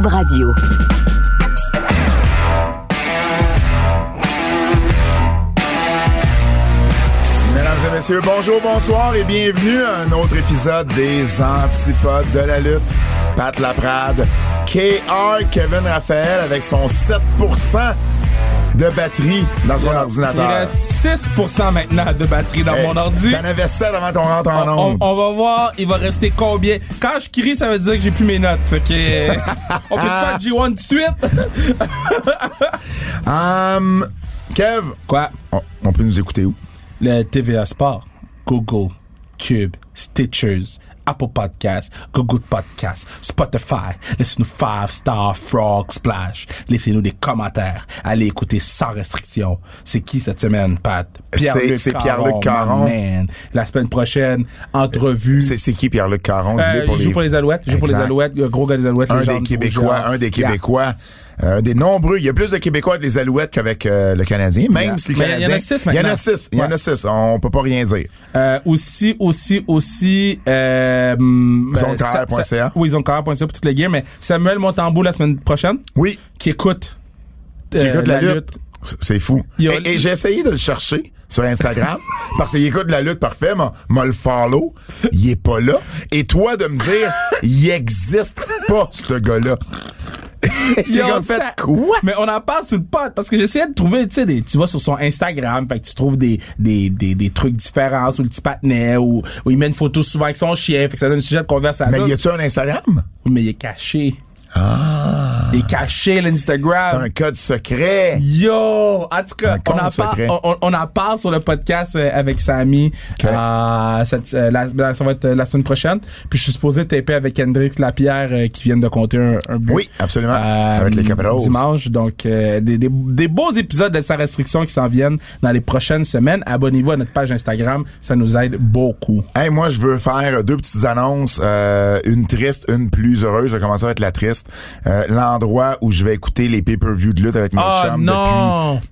Radio. Mesdames et messieurs, bonjour, bonsoir et bienvenue à un autre épisode des Antipodes de la lutte. Pat Laprade, KR Kevin Raphaël avec son 7% de batterie dans son Il ordinateur. reste 6% maintenant de batterie dans Hey, mon ordi. T'en avais 7 avant qu'on rentre en On, onde. on va voir, il va rester combien. Quand je crie, ça veut dire que j'ai plus mes notes. Fait que, on peut faire G1 tout de suite? Hum, Kev, Quoi? on, on peut nous écouter où? Le TVA Sport, Google, Cube, Stitchers, Apple Podcasts, Google Podcasts, Spotify. Laissez-nous 5 Star Frog Splash. Laissez-nous des commentaires. Allez écouter sans restriction. C'est qui cette semaine, Pat? Pierre-Luc Caron. my man. La semaine prochaine, entrevue. C'est qui Pierre-Luc Caron? Euh, il les- joue pour les Alouettes. Il joue pour les. Alouettes. Gros gars des Alouettes. un des Québécois, un des Yeah. Euh, des nombreux. Il y a plus de Québécois avec les Alouettes qu'avec euh, le Canadien, même Yeah. si il y en a six Il y en a maintenant. six. Il y en a six. On peut pas rien dire. Euh, aussi, aussi, aussi, euh, Zonecarrière.ca. Sa- sa- Oui, zonecarrière.ca pour toutes les games, mais Samuel Montembeau la semaine prochaine, Oui. qui écoute, Qui euh, écoute la, lutte. C- C'est fou. A- Et, et j'ai essayé de le chercher sur Instagram parce qu'il écoute la lutte parfait, m'a le follow. Il est pas là. Et toi de me dire, il existe pas, ce gars-là. Yo, comme fait ça- quoi? Mais on en parle sur le pod parce que j'essayais de trouver, tu sais, des- tu vas sur son Instagram, fait que tu trouves des, des, des, des trucs différents sur le petit patinet ou il met une photo souvent avec son chien, fait que ça donne un sujet de conversation. Mais y a-tu un Instagram? Oui, mais il est caché. Ah. Il caché, l'Instagram. C'est un code secret. Yo! En tout cas, on en, parle, on, on- en parle sur le podcast euh, avec Samy. Ok. Euh, cette- euh, la, ben, ça va être euh, la semaine prochaine. Puis je suis supposé taper avec Hendrix Lapierre euh, qui viennent de compter un, un but. Oui, absolument. Euh, Avec les Capitals. Dimanche. Donc, euh, des, des, des beaux épisodes de sa restriction qui s'en viennent dans les prochaines semaines. Abonnez-vous à notre page Instagram. Ça nous aide beaucoup. Hey, moi, je veux faire deux petites annonces, euh, une triste, une plus heureuse. Je vais commencer avec la triste. Euh, L'endroit où je vais écouter les pay-per-view de lutte avec mes Oh chums non! depuis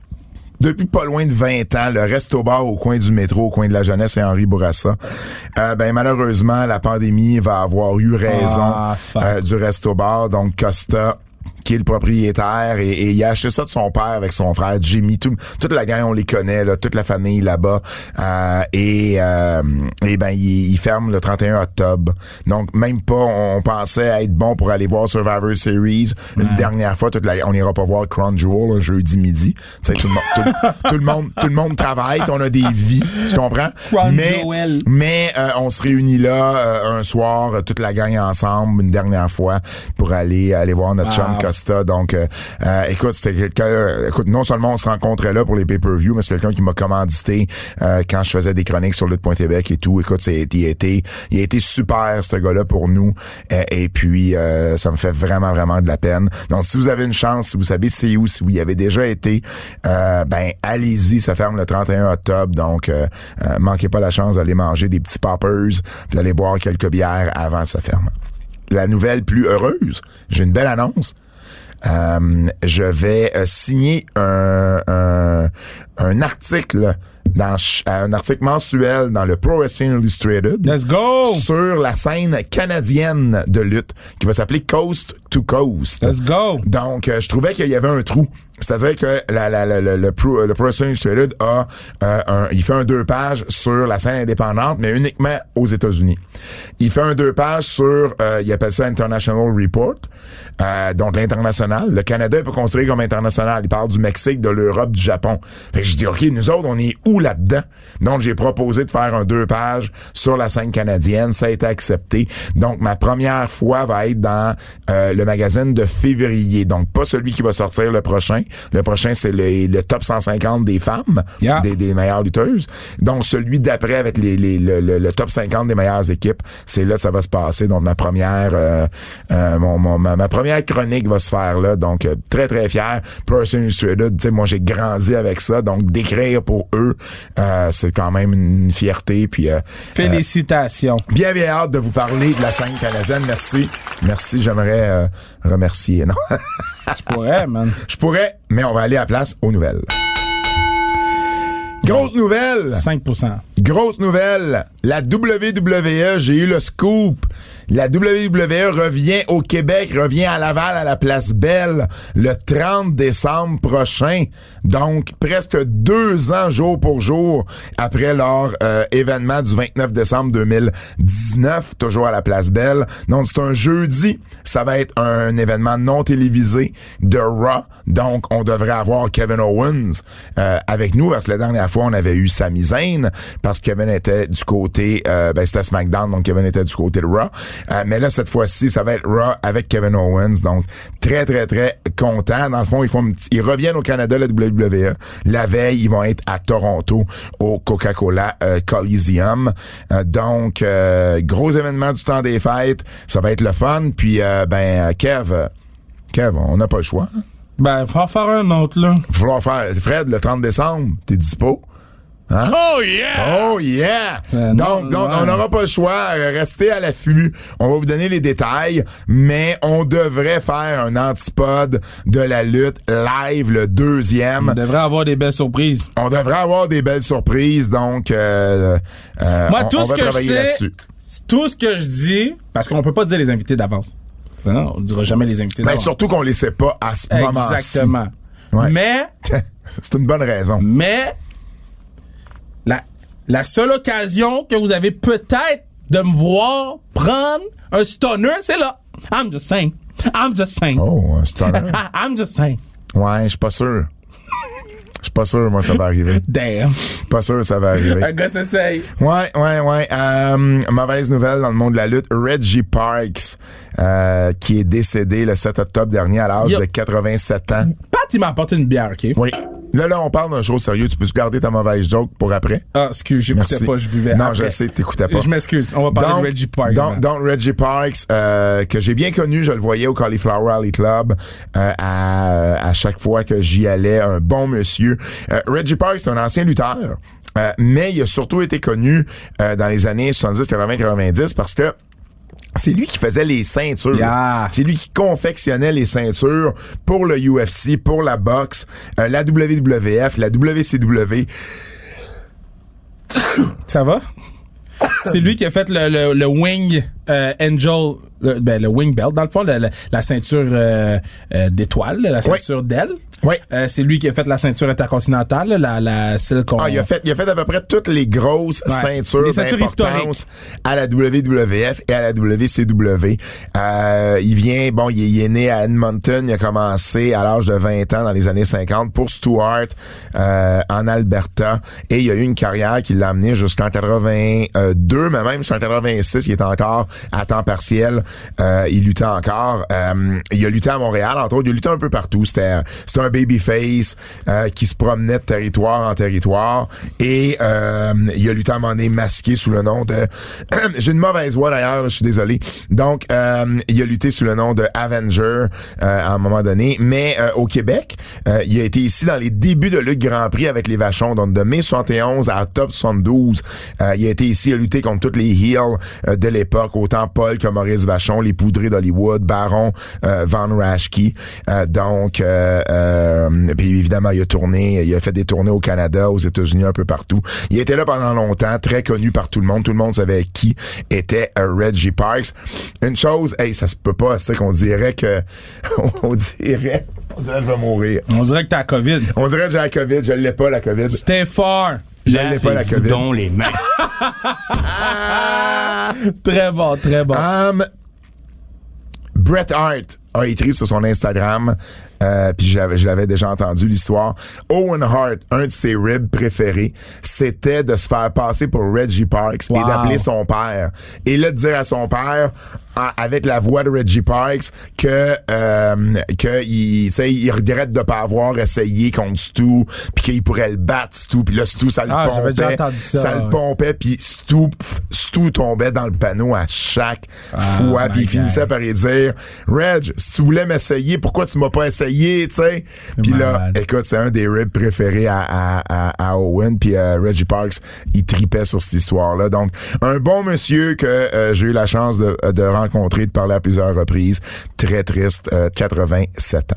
depuis pas loin de 20 ans, le resto bar au coin du métro, au coin de la jeunesse et Henri Bourassa. Euh, ben malheureusement, la pandémie va avoir eu raison Ah, euh, du resto bar. Donc Costa qui est le propriétaire et, et il a acheté ça de son père avec son frère Jimmy. Tout, toute la gang on les connaît là, toute la famille là-bas. Euh, et euh, et ben il, il ferme le 31 octobre. Donc même pas on pensait être bon pour aller voir Survivor Series une dernière fois. Toute la, on ira pas voir Crown Jewel un jeudi midi. Tout le monde tout, tout le monde tout le monde travaille on a des vies tu comprends? Crown mais mais euh, on se réunit là euh, un soir, toute la gang ensemble, une dernière fois, pour aller aller voir notre Wow. chum Donc, euh, euh, écoute, c'était quelqu'un. euh, écoute, non seulement on se rencontrait là pour les pay-per-view, mais c'est quelqu'un qui m'a commandité euh, quand je faisais des chroniques sur lutte.tv et tout. Écoute, il a été il a été super ce gars-là pour nous. Euh, et puis, ça me fait vraiment vraiment de la peine. Donc, si vous avez une chance, si vous savez c'est où, si vous y avez déjà été, ben allez-y. Ça ferme le 31 octobre. Donc, manquez pas la chance d'aller manger des petits poppers, d'aller boire quelques bières avant que ça ferme. La nouvelle plus heureuse, j'ai une belle annonce. Euh, je vais euh, signer un, un, un article dans ch- un article mensuel dans le Pro Wrestling Illustrated Let's go! sur la scène canadienne de lutte qui va s'appeler Coast to Coast. Let's go! Donc, euh, je trouvais qu'il y avait un trou. C'est-à-dire que la, la, la, le, le Pro Illustrated a euh, un, il fait un deux pages sur la scène indépendante, mais uniquement aux États-Unis. Il fait un deux pages sur, euh, il appelle ça International Report, euh, donc l'international. Le Canada est pas considéré comme international. Il parle du Mexique, de l'Europe, du Japon. Fait que je dis, OK, nous autres, on est où là-dedans? Donc, j'ai proposé de faire un deux pages sur la scène canadienne. Ça a été accepté. Donc, ma première fois va être dans euh, le magazine de février. Donc, pas celui qui va sortir le prochain. Le prochain, c'est le, le top 150 des femmes, Yeah. des, des meilleures lutteuses. Donc, celui d'après avec les, les- le, le- le top 50 des meilleures équipes, c'est là que ça va se passer. Donc, ma première euh, euh, mon, mon- ma, ma première chronique va se faire là. Donc, euh, très, très fier. Person Illustrated, tu sais, moi, j'ai grandi avec ça. Donc, d'écrire pour eux, euh, c'est quand même une fierté. Puis, euh, Félicitations. bien, bien hâte de vous parler de la scène canadienne. Merci. Merci. J'aimerais euh, remercier. Non, Tu pourrais, man. je pourrais, mais on va aller à la place aux nouvelles. Grosse nouvelle. 5% Grosse nouvelle. La WWE, j'ai eu le scoop. La WWE revient au Québec, revient à Laval à la Place Belle le 30 décembre prochain. Donc, presque deux ans jour pour jour après leur euh, événement du 29 décembre 2019, toujours à la Place Belle. Donc, c'est un jeudi. Ça va être un événement non télévisé de Raw. Donc, on devrait avoir Kevin Owens euh, avec nous parce que la dernière fois, on avait eu Sami Zayn parce que Kevin était du côté, euh, ben, c'était SmackDown, donc Kevin était du côté de Raw. Euh, mais là, cette fois-ci, ça va être Raw avec Kevin Owens. Donc, très, très, très content. Dans le fond, ils font, ils reviennent au Canada, la WWE. La veille, ils vont être à Toronto, au Coca-Cola euh, Coliseum. Euh, donc, euh, gros événement du temps des fêtes. Ça va être le fun. Puis, euh, ben, Kev, Kev, on n'a pas le choix. Ben, faut en faire un autre, là. Il va falloir faire, Fred, le 30 décembre, t'es dispo? Hein? Oh yeah! Oh yeah! Euh, donc, non, donc ouais. on n'aura pas le choix. Euh, Restez à l'affût. On va vous donner les détails, mais on devrait faire un antipode de la lutte live, le deuxième. On devrait avoir des belles surprises. On devrait avoir des belles surprises, donc euh, euh, Moi, on, tout on ce va que je travailler sais, là-dessus. tout ce que je dis, parce qu'on peut pas dire les invités d'avance. Non, on dira jamais les invités Ben, d'avance. surtout qu'on les sait pas à ce moment-ci. Exactement. Ouais. Mais, C'est une bonne raison. mais, la, la seule occasion que vous avez peut-être de me voir prendre un stunner, c'est là. I'm just saying. I'm just saying. Oh, un stunner. I'm just saying. ouais, je suis pas sûr. Je suis pas sûr, moi, ça va arriver. Damn. Pas sûr, ça va arriver. Un gars s'essaye. Ouais, ouais, ouais. Euh, mauvaise nouvelle dans le monde de la lutte. Reggie Parks, euh, qui est décédé le 7 octobre dernier à l'âge de 87 ans. Pat, il m'a apporté une bière, OK? Oui. Là, là, on parle d'un chose sérieux. Tu peux garder ta mauvaise joke pour après? Ah, excuse, j'écoutais pas, je buvais. Non, après. je sais, t'écoutais pas. Je m'excuse. On va parler de Reggie Parks. Donc Reggie Parks, euh, que j'ai bien connu, je le voyais au Cauliflower Alley Club euh, à, à chaque fois que j'y allais, un bon monsieur. Euh, Reggie Parks, c'est un ancien lutteur, euh, mais il a surtout été connu euh, dans les années 70, 80, 90 parce que c'est lui qui faisait les ceintures. Yeah. C'est lui qui confectionnait les ceintures pour le UFC, pour la boxe, euh, la WWF, la WCW. Ça va? C'est lui qui a fait le, le, le Wing euh, Angel, le, ben, le Wing Belt, dans le fond, le- le- la ceinture euh, euh, d'étoile, la ceinture d'aile. Oui. Euh, c'est lui qui a fait la ceinture intercontinentale, la, la celle qu'on... Ah, il a fait, il a fait à peu près toutes les grosses Ouais. ceintures Les ceintures d'importance à la WWF et à la WCW. Euh, il vient, bon, il est, il est né à Edmonton, il a commencé à l'âge de 20 ans dans les années 50 pour Stuart euh, en Alberta et il a eu une carrière qui l'a amené jusqu'en 82, mais même jusqu'en 86, il est encore à temps partiel. Euh, il luttait encore. Euh, il a lutté à Montréal, entre autres, il a lutté un peu partout. C'était c'était un babyface euh, qui se promenait de territoire en territoire. Et euh, il a lutté à un moment donné masqué sous le nom de j'ai une mauvaise voix d'ailleurs je suis désolé. Donc euh, il a lutté sous le nom de Avenger euh, à un moment donné. Mais au Québec il a été ici dans les débuts de Lutte Grand Prix avec les Vachons. Donc de mai 71 à top 72 euh, il a été ici a lutté contre toutes les heels de l'époque autant Paul que Maurice Vachon les poudrés d'Hollywood Baron euh, Van Raschke Euh, donc euh, euh, puis évidemment il a tourné il a fait des tournées au Canada aux États-Unis un peu partout il était là pendant longtemps très connu par tout le monde tout le monde savait qui était euh, Reggie Parks une chose hey ça se peut pas c'est qu'on dirait que on dirait on dirait que je vais mourir On dirait que t'as la COVID. on dirait que j'ai la COVID je l'ai pas la COVID Stay far. je l'ai pas la COVID les mains. Ah! Très bon, très bon. Um, Bret Hart a écrit sur son Instagram, euh, puis je l'avais déjà entendu l'histoire. Owen Hart, un de ses ribs préférés, c'était de se faire passer pour Reggie Parks Wow. et d'appeler son père. Et là, de dire à son père, avec la voix de Reggie Parks, que euh, que il, tu sais, il regrette de pas avoir essayé contre Stu, puis qu'il pourrait le battre Stu, puis là Stu ça le Ah, pompait, entendu ça, le pompait, puis Stu, Stu tombait dans le panneau à chaque fois, my puis il finissait par lui dire, Reg, si tu voulais m'essayer, pourquoi tu m'as pas essayé, tu sais? Puis là, écoute, c'est un des ribs préférés à, à, à, à Owen, puis euh, Reggie Parks, il tripait sur cette histoire-là. Donc, un bon monsieur que euh, j'ai eu la chance de, de rencontrer, de parler à plusieurs reprises. Très triste, euh, 87 ans.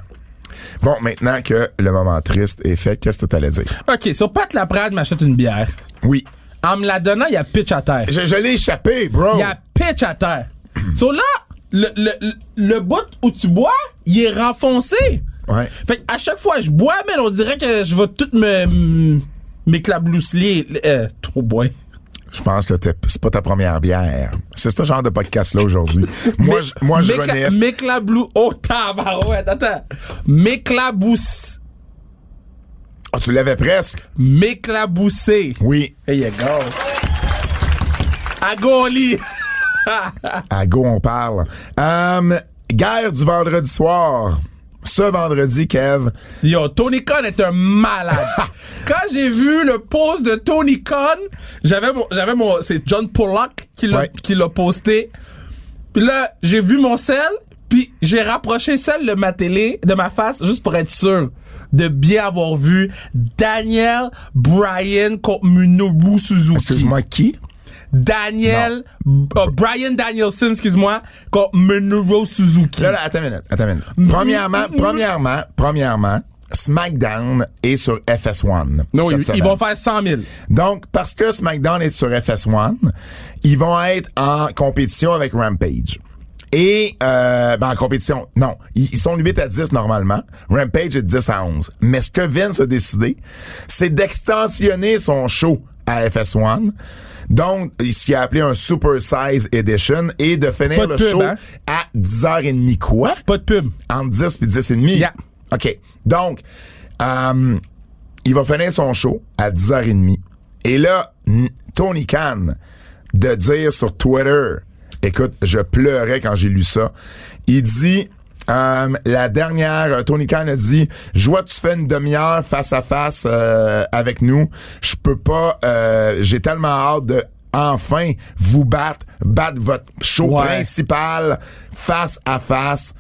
Bon, maintenant que le moment triste est fait, qu'est-ce que tu allais dire? OK, sur Pat Laprade m'achète une bière. Oui. En me la donnant, il y a pitch à terre. Je, je l'ai échappé, bro. Il y a pitch à terre. so là, le, le, le, le bout où tu bois, il est renfoncé. Ouais. Fait à chaque fois que je bois, mais on dirait que je vais tout me m'éclablousseler. Euh, trop boire. Je pense que c'est pas ta première bière. C'est ce genre de podcast-là aujourd'hui. moi, je, moi, je renifle. M'éclablou... Oh, tabarouette, attends. M'éclabousse... Ah, tu l'avais presque? M'éclabousser. Oui. There you go. À go au lit. À go, on parle. Euh, guerre du vendredi soir. Ce vendredi, Kev. Yo, Tony Khan est un malade. Quand j'ai vu le post de Tony Khan, j'avais mon, j'avais mon, c'est John Pollock qui l'a, Ouais. qui l'a posté. Puis là, j'ai vu mon sel, puis j'ai rapproché celle de ma télé, de ma face, juste pour être sûr de bien avoir vu Daniel Bryan contre Minoru Suzuki. Excuse-moi, qui? Daniel, euh, Brian Danielson, excuse-moi, contre Minoru Suzuki. Là, là, attends une minute, attends une minute. Premièrement, premièrement, premièrement, SmackDown est sur FS1. non, cette ils, semaine. ils vont faire 100 000. Donc, parce que SmackDown est sur FS1, ils vont être en compétition avec Rampage. Et, euh, ben, en compétition, non. Ils ils sont 8 à 10 normalement. Rampage est 10 à 11. Mais ce que Vince a décidé, c'est d'extensionner son show à FS1. Donc, ce qu'il a appelé un Super Size Edition et de finir de le pub, show hein? à 10h30. Quoi? Pas de pub. Entre 10 puis 10 et demi? Yeah. OK. Donc, euh, il va finir son show à 10h30. Et là, Tony Khan, de dire sur Twitter, écoute, je pleurais quand j'ai lu ça. Il dit, euh, la dernière, euh, Tony Khan a dit, je vois tu fais une demi-heure face à face euh, avec nous. Je peux pas, euh, j'ai tellement hâte de enfin vous battre, battre votre show Ouais. principal face à face.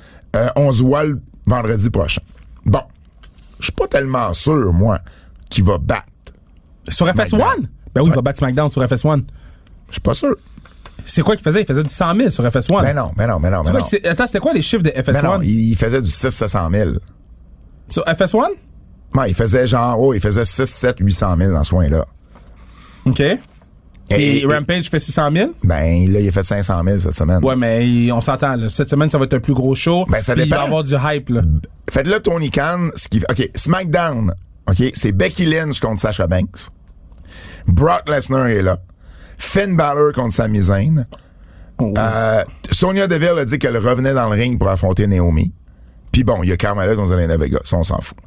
On se voit le vendredi prochain. Bon, je suis pas tellement sûr, moi, qu'il va battre. Sur SmackDown. FS1? Ben oui, il va battre SmackDown sur FS1. Je suis pas sûr. C'est quoi qu'il faisait? Il faisait du 100 000 sur FS1. Mais non, mais non, mais non, C'est mais quoi non. que Attends, c'était quoi les chiffres de Mais non, FS1? il, faisait du 6 700 000. Sur FS1? Ouais, il faisait genre, oh, il faisait 6, 7, 800 000 dans ce coin-là. OK. Et, Et- Rampage fait 600 000? Ben, là, il a fait 500 000 cette semaine. Ouais, mais on s'entend. là. Cette semaine, ça va être un plus gros show. Ben, ça puis Il va dépend. avoir du hype. Là. Faites là Tony Khan, ce qui fait. OK, SmackDown. OK, c'est Becky Lynch contre Sasha Banks. Brock Lesnar est là. Finn Balor contre Sami Zayn. Oh. Euh, Sonia Deville a dit qu'elle revenait dans le ring pour affronter Naomi. Puis bon, il y a Carmella dans Zelena Vega. Ça, on s'en fout.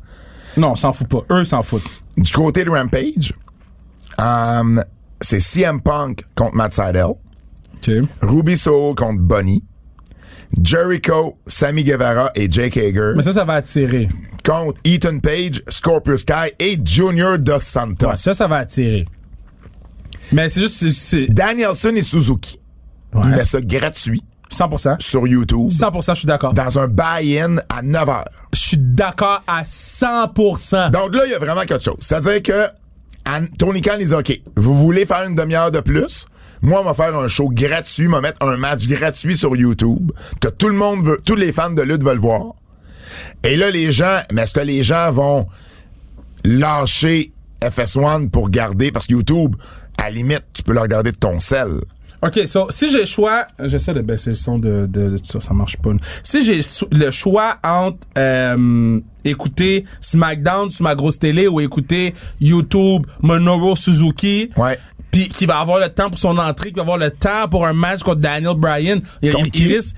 Non, on s'en fout pas. Eux s'en foutent. Du côté de Rampage, euh, c'est CM Punk contre Matt Sydal. OK. Ruby Soho contre Bunny. Jericho, Sammy Guevara et Jake Hager Mais ça, ça va attirer. contre Ethan Page, Scorpio Sky et Junior Dos Santos. Ouais, ça, ça va attirer. Mais c'est juste... c'est- Danielson et Suzuki. Ouais. Il met ça gratuit 100%. sur YouTube 100%, je suis d'accord. dans un buy-in à 9 h. Je suis d'accord à 100%. Donc là, il y a vraiment quelque chose. C'est-à-dire que Tony Khan, il dit OK, vous voulez faire une demi-heure de plus? Moi, on va faire un show gratuit, on va mettre un match gratuit sur YouTube que tout le monde veut, tous les fans de lutte veulent voir. Et là, les gens, mais est-ce que les gens vont lâcher FS1 pour garder, parce que YouTube, à la limite, tu peux le regarder de ton sel. OK, so, si j'ai le choix... J'essaie de baisser le son de, de, de ça, ça marche pas. Si j'ai le choix entre euh, écouter SmackDown sur ma grosse télé ou écouter YouTube Minoru Suzuki... Ouais. Puis qui va avoir le temps pour son entrée, qui va avoir le temps pour un match contre Daniel Bryan. Il, risque-?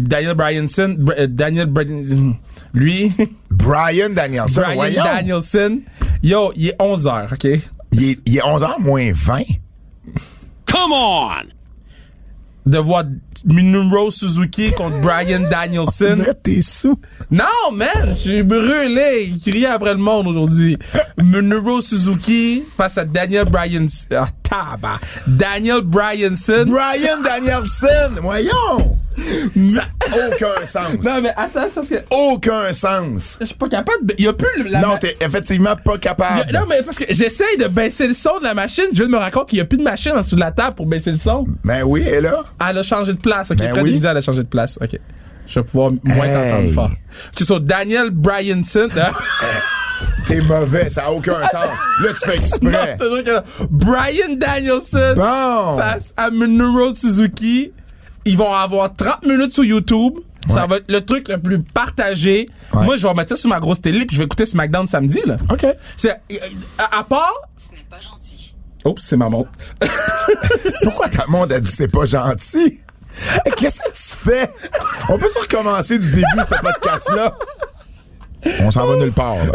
Daniel Bryanson. Br- euh, Daniel Bryan... Lui... Brian Danielson, Brian. Danielson. Yo, il est 11h, OK? Il est, il est 11h moins 20. Come on! De voir Minoru Suzuki contre Brian On Danielson. dirait que t'es sous. Non, man, je suis brûlé. Il criait après le monde aujourd'hui. Minoru Suzuki face à Daniel Bryan... Ah, tabac. Daniel Bryanson. Brian Danielson, voyons! Ça n'a aucun sens. non, mais attends, ça, c'est... Aucun sens. Je suis pas capable de... Il y a plus la... Non, t'es effectivement pas capable. a- Non, mais parce que j'essaye de baisser le son de la machine. Je viens de me compte qu'il y a plus de machine en dessous de la table pour baisser le son. Ben oui, et là? Elle a changé de place. OK, Ben Fred, oui. il me dit elle a changé de place. OK. Je vais pouvoir moins Hey. t'entendre fort. Tu sais, Daniel Bryanson. hein? T'es mauvais, ça n'a aucun sens. Là, tu fais exprès. que non. Brian Danielson Bon. face à Minoru Suzuki. Ils vont avoir 30 minutes sur YouTube. Ça va être le truc le plus partagé. Ouais. Moi, je vais remettre ça sur ma grosse télé puis je vais écouter SmackDown samedi, là. OK. C'est, euh, à, à part... Ce n'est pas gentil. Oups, c'est ma montre. Pourquoi ta monde a dit c'est pas gentil? Hey, Qu'est-ce que tu fais? On peut se recommencer du début, ce podcast-là? On s'en va nulle part, là.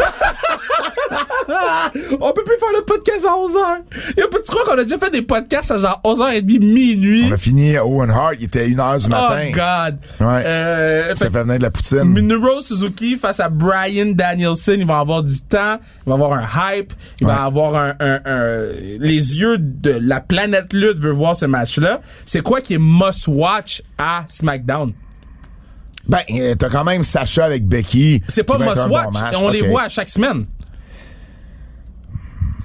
On peut plus faire le podcast à 11h. Yo, peux-tu croire qu'on a déjà fait des podcasts à genre 11h30 minuit? On a fini à Owen Hart, il était 1h du Oh matin. God. Ouais. Euh, Ça fait- fait venir de la poutine. Minoru Suzuki face à Brian Danielson, il va avoir du temps, il va avoir un hype, il va avoir un, un- un- les yeux de la planète lutte veut voir ce match-là. C'est quoi qui est must watch à SmackDown? Ben, euh, t'as quand même Sacha avec Becky. C'est pas qui va être must un bon watch, match. on les voit à chaque semaine.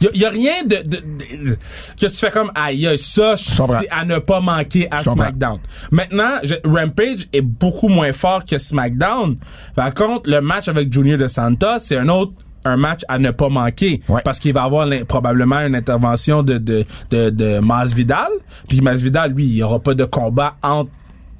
Il y, a rien de, de- de- que tu fais comme aïe ça c'est à ne pas manquer à. SmackDown. Maintenant, je- Rampage est beaucoup moins fort que SmackDown. Par contre, le match avec Junior de Santa, c'est un autre un match à ne pas manquer Ouais. parce qu'il va avoir probablement une intervention de de de, de Masvidal puis Masvidal lui il y aura pas de combat entre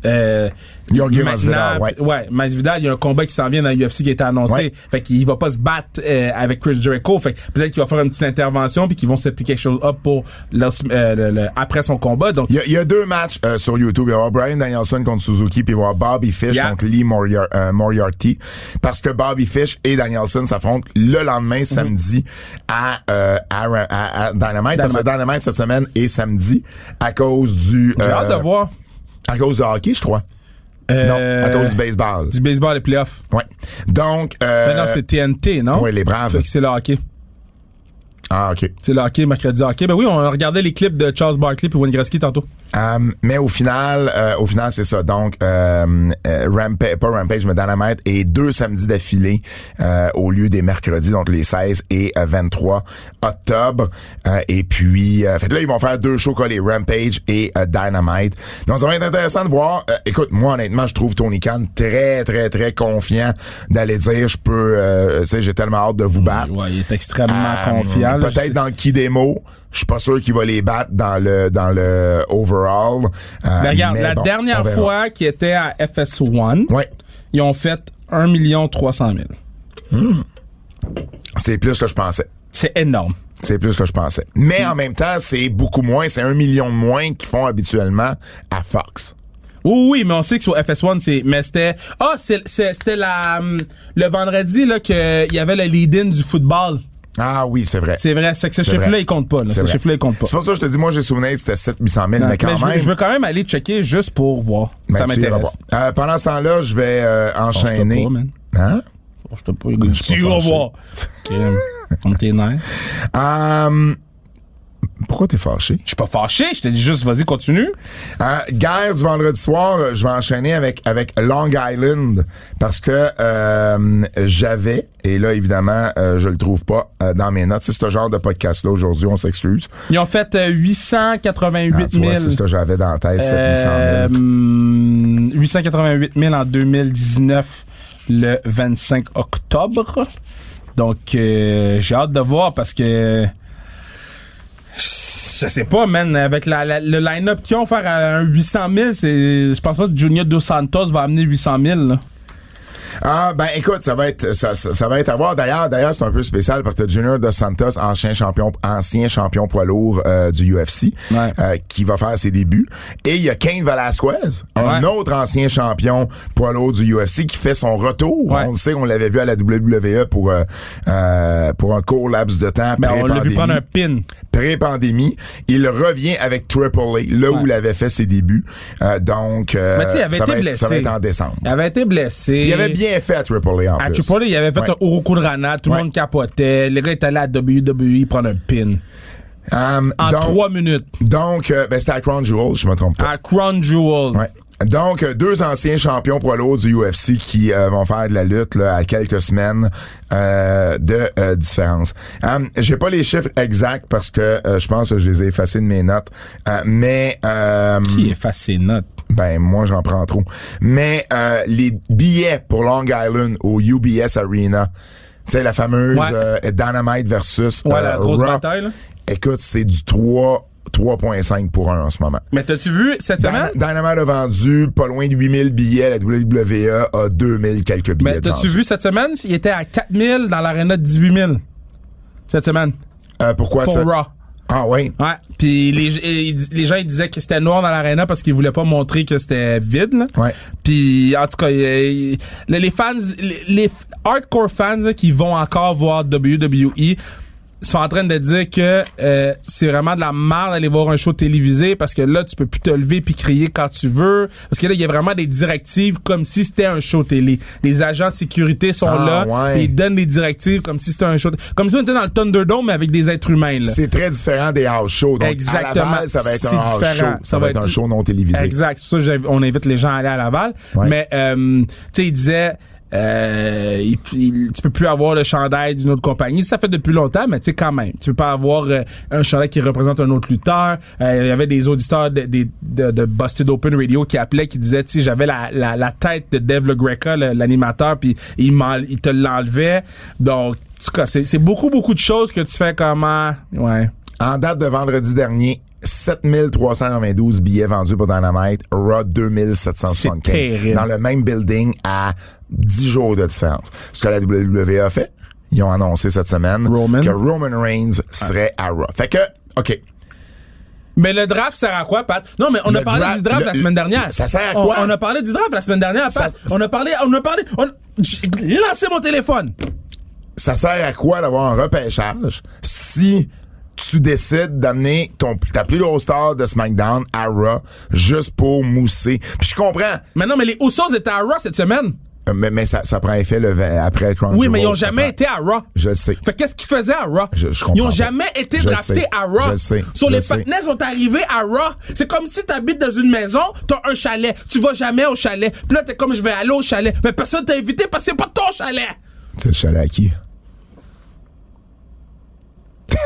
euh, Jorge Masvidal, ouais. ouais, Masvidal, il y a un combat qui s'en vient dans l'UFC qui a été annoncé. Ouais. Fait qu'il va pas se battre euh, avec Chris Jericho. Fait que peut-être qu'il va faire une petite intervention puis qu'ils vont setter quelque chose up pour leur- euh, le- le- après son combat. Donc, Il y, a, il y a deux matchs euh, sur YouTube. Il va y avoir Brian Danielson contre Suzuki, puis il va y avoir Bobby Fish Yeah. contre Lee Moriar- euh, Moriarty. Parce que Bobby Fish et Danielson s'affrontent le lendemain, samedi, à, euh, à, à- à Dynamite. Parce que Dynamite cette semaine est samedi à cause du... j'ai euh, hâte de voir. À cause du hockey, je crois. Euh, Non, à cause du baseball. du baseball et playoffs. Ouais. Donc... Euh, non, c'est TNT, non? ouais, les Braves. Fait que c'est le hockey. Ah, OK. C'est le hockey, mercredi hockey. Ben oui, on regardait les clips de Charles Barkley puis Wayne Gretzky tantôt. Um, mais au final, euh, au final, c'est ça. Donc, euh, euh, Rampage, pas Rampage, mais Dynamite et deux samedis d'affilée euh, au lieu des mercredis, donc les 16 et euh, 23 octobre. Euh, et puis, euh, fait là, ils vont faire deux shows collés, Rampage et euh, Dynamite. Donc, ça va être intéressant de voir. Euh, écoute, moi, honnêtement, je trouve Tony Khan très, très, très confiant d'aller dire, je peux, euh, tu sais, j'ai tellement hâte de vous battre. Ouais, il est extrêmement Euh, confiant. Là. Peut-être dans le qui démo. Je suis pas sûr qu'il va les battre dans le dans le overall. Euh, Mais regarde, mais la bon, dernière fois qu'il était à FS1, Ouais. ils ont fait 1 300 000. C'est plus que je pensais. C'est énorme. C'est plus que je pensais. Mais en même temps, c'est beaucoup moins. C'est un million de moins qu'ils font habituellement à Fox. Oui, oui, mais on sait que sur FS1, c'est. Mais c'était. Ah, c'est- c'est- c'était la. hum, Le vendredi, là, qu'il y avait le lead-in du football. Ah oui, c'est vrai. C'est vrai. C'est que ce chiffre-là, il compte pas. Là. Ce chiffre-là, il compte pas. C'est pour ça que je te dis, moi, j'ai souvenir que c'était 700 000, mais quand Mais je, veux- même. je veux quand même aller checker juste pour voir. ça m'intéresse. Euh, pendant ce temps-là, je vais euh, enchaîner. pas, man. Hein? Je te pas, Tu vas voir. Comme tes nerfs. Euh, pourquoi t'es fâché? Je suis pas fâché. Je te dis juste, vas-y, continue. Euh, guerre du vendredi soir, euh, je vais enchaîner avec avec Long Island parce que euh, j'avais et là évidemment euh, je le trouve pas euh, dans mes notes. C'est ce genre de podcast là aujourd'hui, on s'excuse. Ils ont fait euh, 888 Ah, tu 000. vois, c'est ce que j'avais dans la tête, 700 Euh, 000. hum, 888 000 en 2019, le 25 octobre. Donc, euh, j'ai hâte de voir parce que. Je sais pas, man. Avec la, la- le line-up qu'ils ont, faire à un 800 000, c'est, je pense pas que Junior Dos Santos va amener 800 000. là. Ah ben écoute, ça va être ça, ça, ça va être à voir. D'ailleurs, d'ailleurs, c'est un peu spécial parce que Junior Dos Santos, ancien champion ancien champion poids lourd euh, du UFC, Ouais. euh, qui va faire ses débuts. Et il y a Kane Velasquez, un autre ancien champion poids lourd du UFC qui fait son retour. Ouais. On le sait, on l'avait vu à la WWE pour euh, pour un court laps de temps. Ben, on l'a vu prendre un pin. Pré-pandémie, il revient avec Triple A, là où il avait fait ses débuts. Euh, donc, euh, Mais il avait ça, été va être, blessé. ça va être en décembre. Il avait été blessé. Il avait bien fait à Triple A en À plus. Chipotle, il avait fait Ouais. un Oroku de Rana, tout le Ouais. monde capotait. Les gars étaient allés à WWE prendre un pin. Um, En donc, trois minutes. Donc, euh, ben, c'était à Crown Jewel, je me trompe pas. À Crown Jewel. Ouais. Donc, euh, deux anciens champions poids lourds du UFC qui euh, vont faire de la lutte là, à quelques semaines euh, de euh, différence. Um, J'ai pas les chiffres exacts parce que euh, je pense que je les ai effacés de mes notes. Euh, mais euh, Qui efface ses notes? ben moi j'en prends trop. Mais euh, les billets pour Long Island au UBS Arena, tu sais la fameuse Ouais. euh, Dynamite versus Ouais, euh, la grosse Raw. bataille, là. Écoute, c'est du 3 3.5 pour 1 en ce moment. Mais t'as-tu vu cette semaine? Dyna- Dynamite a vendu pas loin de 8000 billets. La WWE a 2000 quelques billets. Mais t'as-tu vu cette semaine? Il était à 4000 dans l'aréna de 18 000. Cette semaine. Euh, pourquoi Pour ça? Raw. Ah oui. Ouais. Puis les, les gens ils disaient que c'était noir dans l'aréna parce qu'ils voulaient pas montrer que c'était vide. Là. Ouais. Puis en tout cas, les les fans, les, les hardcore fans là, qui vont encore voir WWE sont en train de dire que euh, c'est vraiment de la merde d'aller voir un show télévisé parce que là tu peux plus te lever puis crier quand tu veux parce que là il y a vraiment des directives comme si c'était un show télé. Les agents de sécurité sont Ah, là, ouais. puis ils donnent des directives comme si c'était un show comme si on était dans le Thunderdome mais avec des êtres humains là. C'est très différent des house shows. Donc, Exactement. À Laval, ça va être un house différent. show. Ça, va être un show non télévisé. Exact. C'est pour ça qu'on invite les gens à aller à Laval. Ouais. Mais, euh, tu sais, il disait, euh, il- il- tu peux plus avoir le chandail d'une autre compagnie. Ça fait depuis longtemps, mais tu sais, quand même. Tu peux pas avoir euh, un chandail qui représente un autre lutteur. Euh, Il y avait des auditeurs de, de, de, de Busted Open Radio qui appelaient, qui disaient, tu sais, j'avais la, la, la tête de LaGreca, le- l'animateur, puis il, il te l'enlevait. Donc, c'est c'est beaucoup, beaucoup de choses que tu fais comment... Ouais. En date de vendredi dernier, 7392 billets vendus pour Dynamite, Raw 2775. C'est terrible. Dans le même building à 10 jours de différence. Ce que la WWE a fait, ils ont annoncé cette semaine Roman. que Roman Reigns serait à Raw. Fait que, OK. Mais le draft sert à quoi, Pat? Non, mais on a parlé draft- du draft le- la semaine dernière. ça sert à quoi? On, a parlé du draft la semaine dernière, Pat. Ça- on a parlé, on a parlé, on- j'ai lancé mon téléphone. Ça sert à quoi d'avoir un repêchage si tu décides d'amener ton, ta plus grosse star de SmackDown à Raw juste pour mousser? Puis je comprends, Mais non, mais les Usos étaient à Raw cette semaine. Euh, mais, mais ça, ça prend effet le, après Crown Oui, mais ils Jewel, ont ça jamais prend- été à Raw. Je le sais. Fait qu'est-ce qu'ils faisaient à Raw? Je- je comprends Ils ont pas. jamais été Je draftés sais. à Raw. Je sais. Sur Je les partenaires sont arrivés à Raw. C'est comme si t'habites dans une maison, t'as un chalet. Tu vas jamais au chalet. Puis là, t'es comme, je vais aller au chalet. Mais personne t'a invité parce que c'est pas ton chalet. C'est le chalet à qui?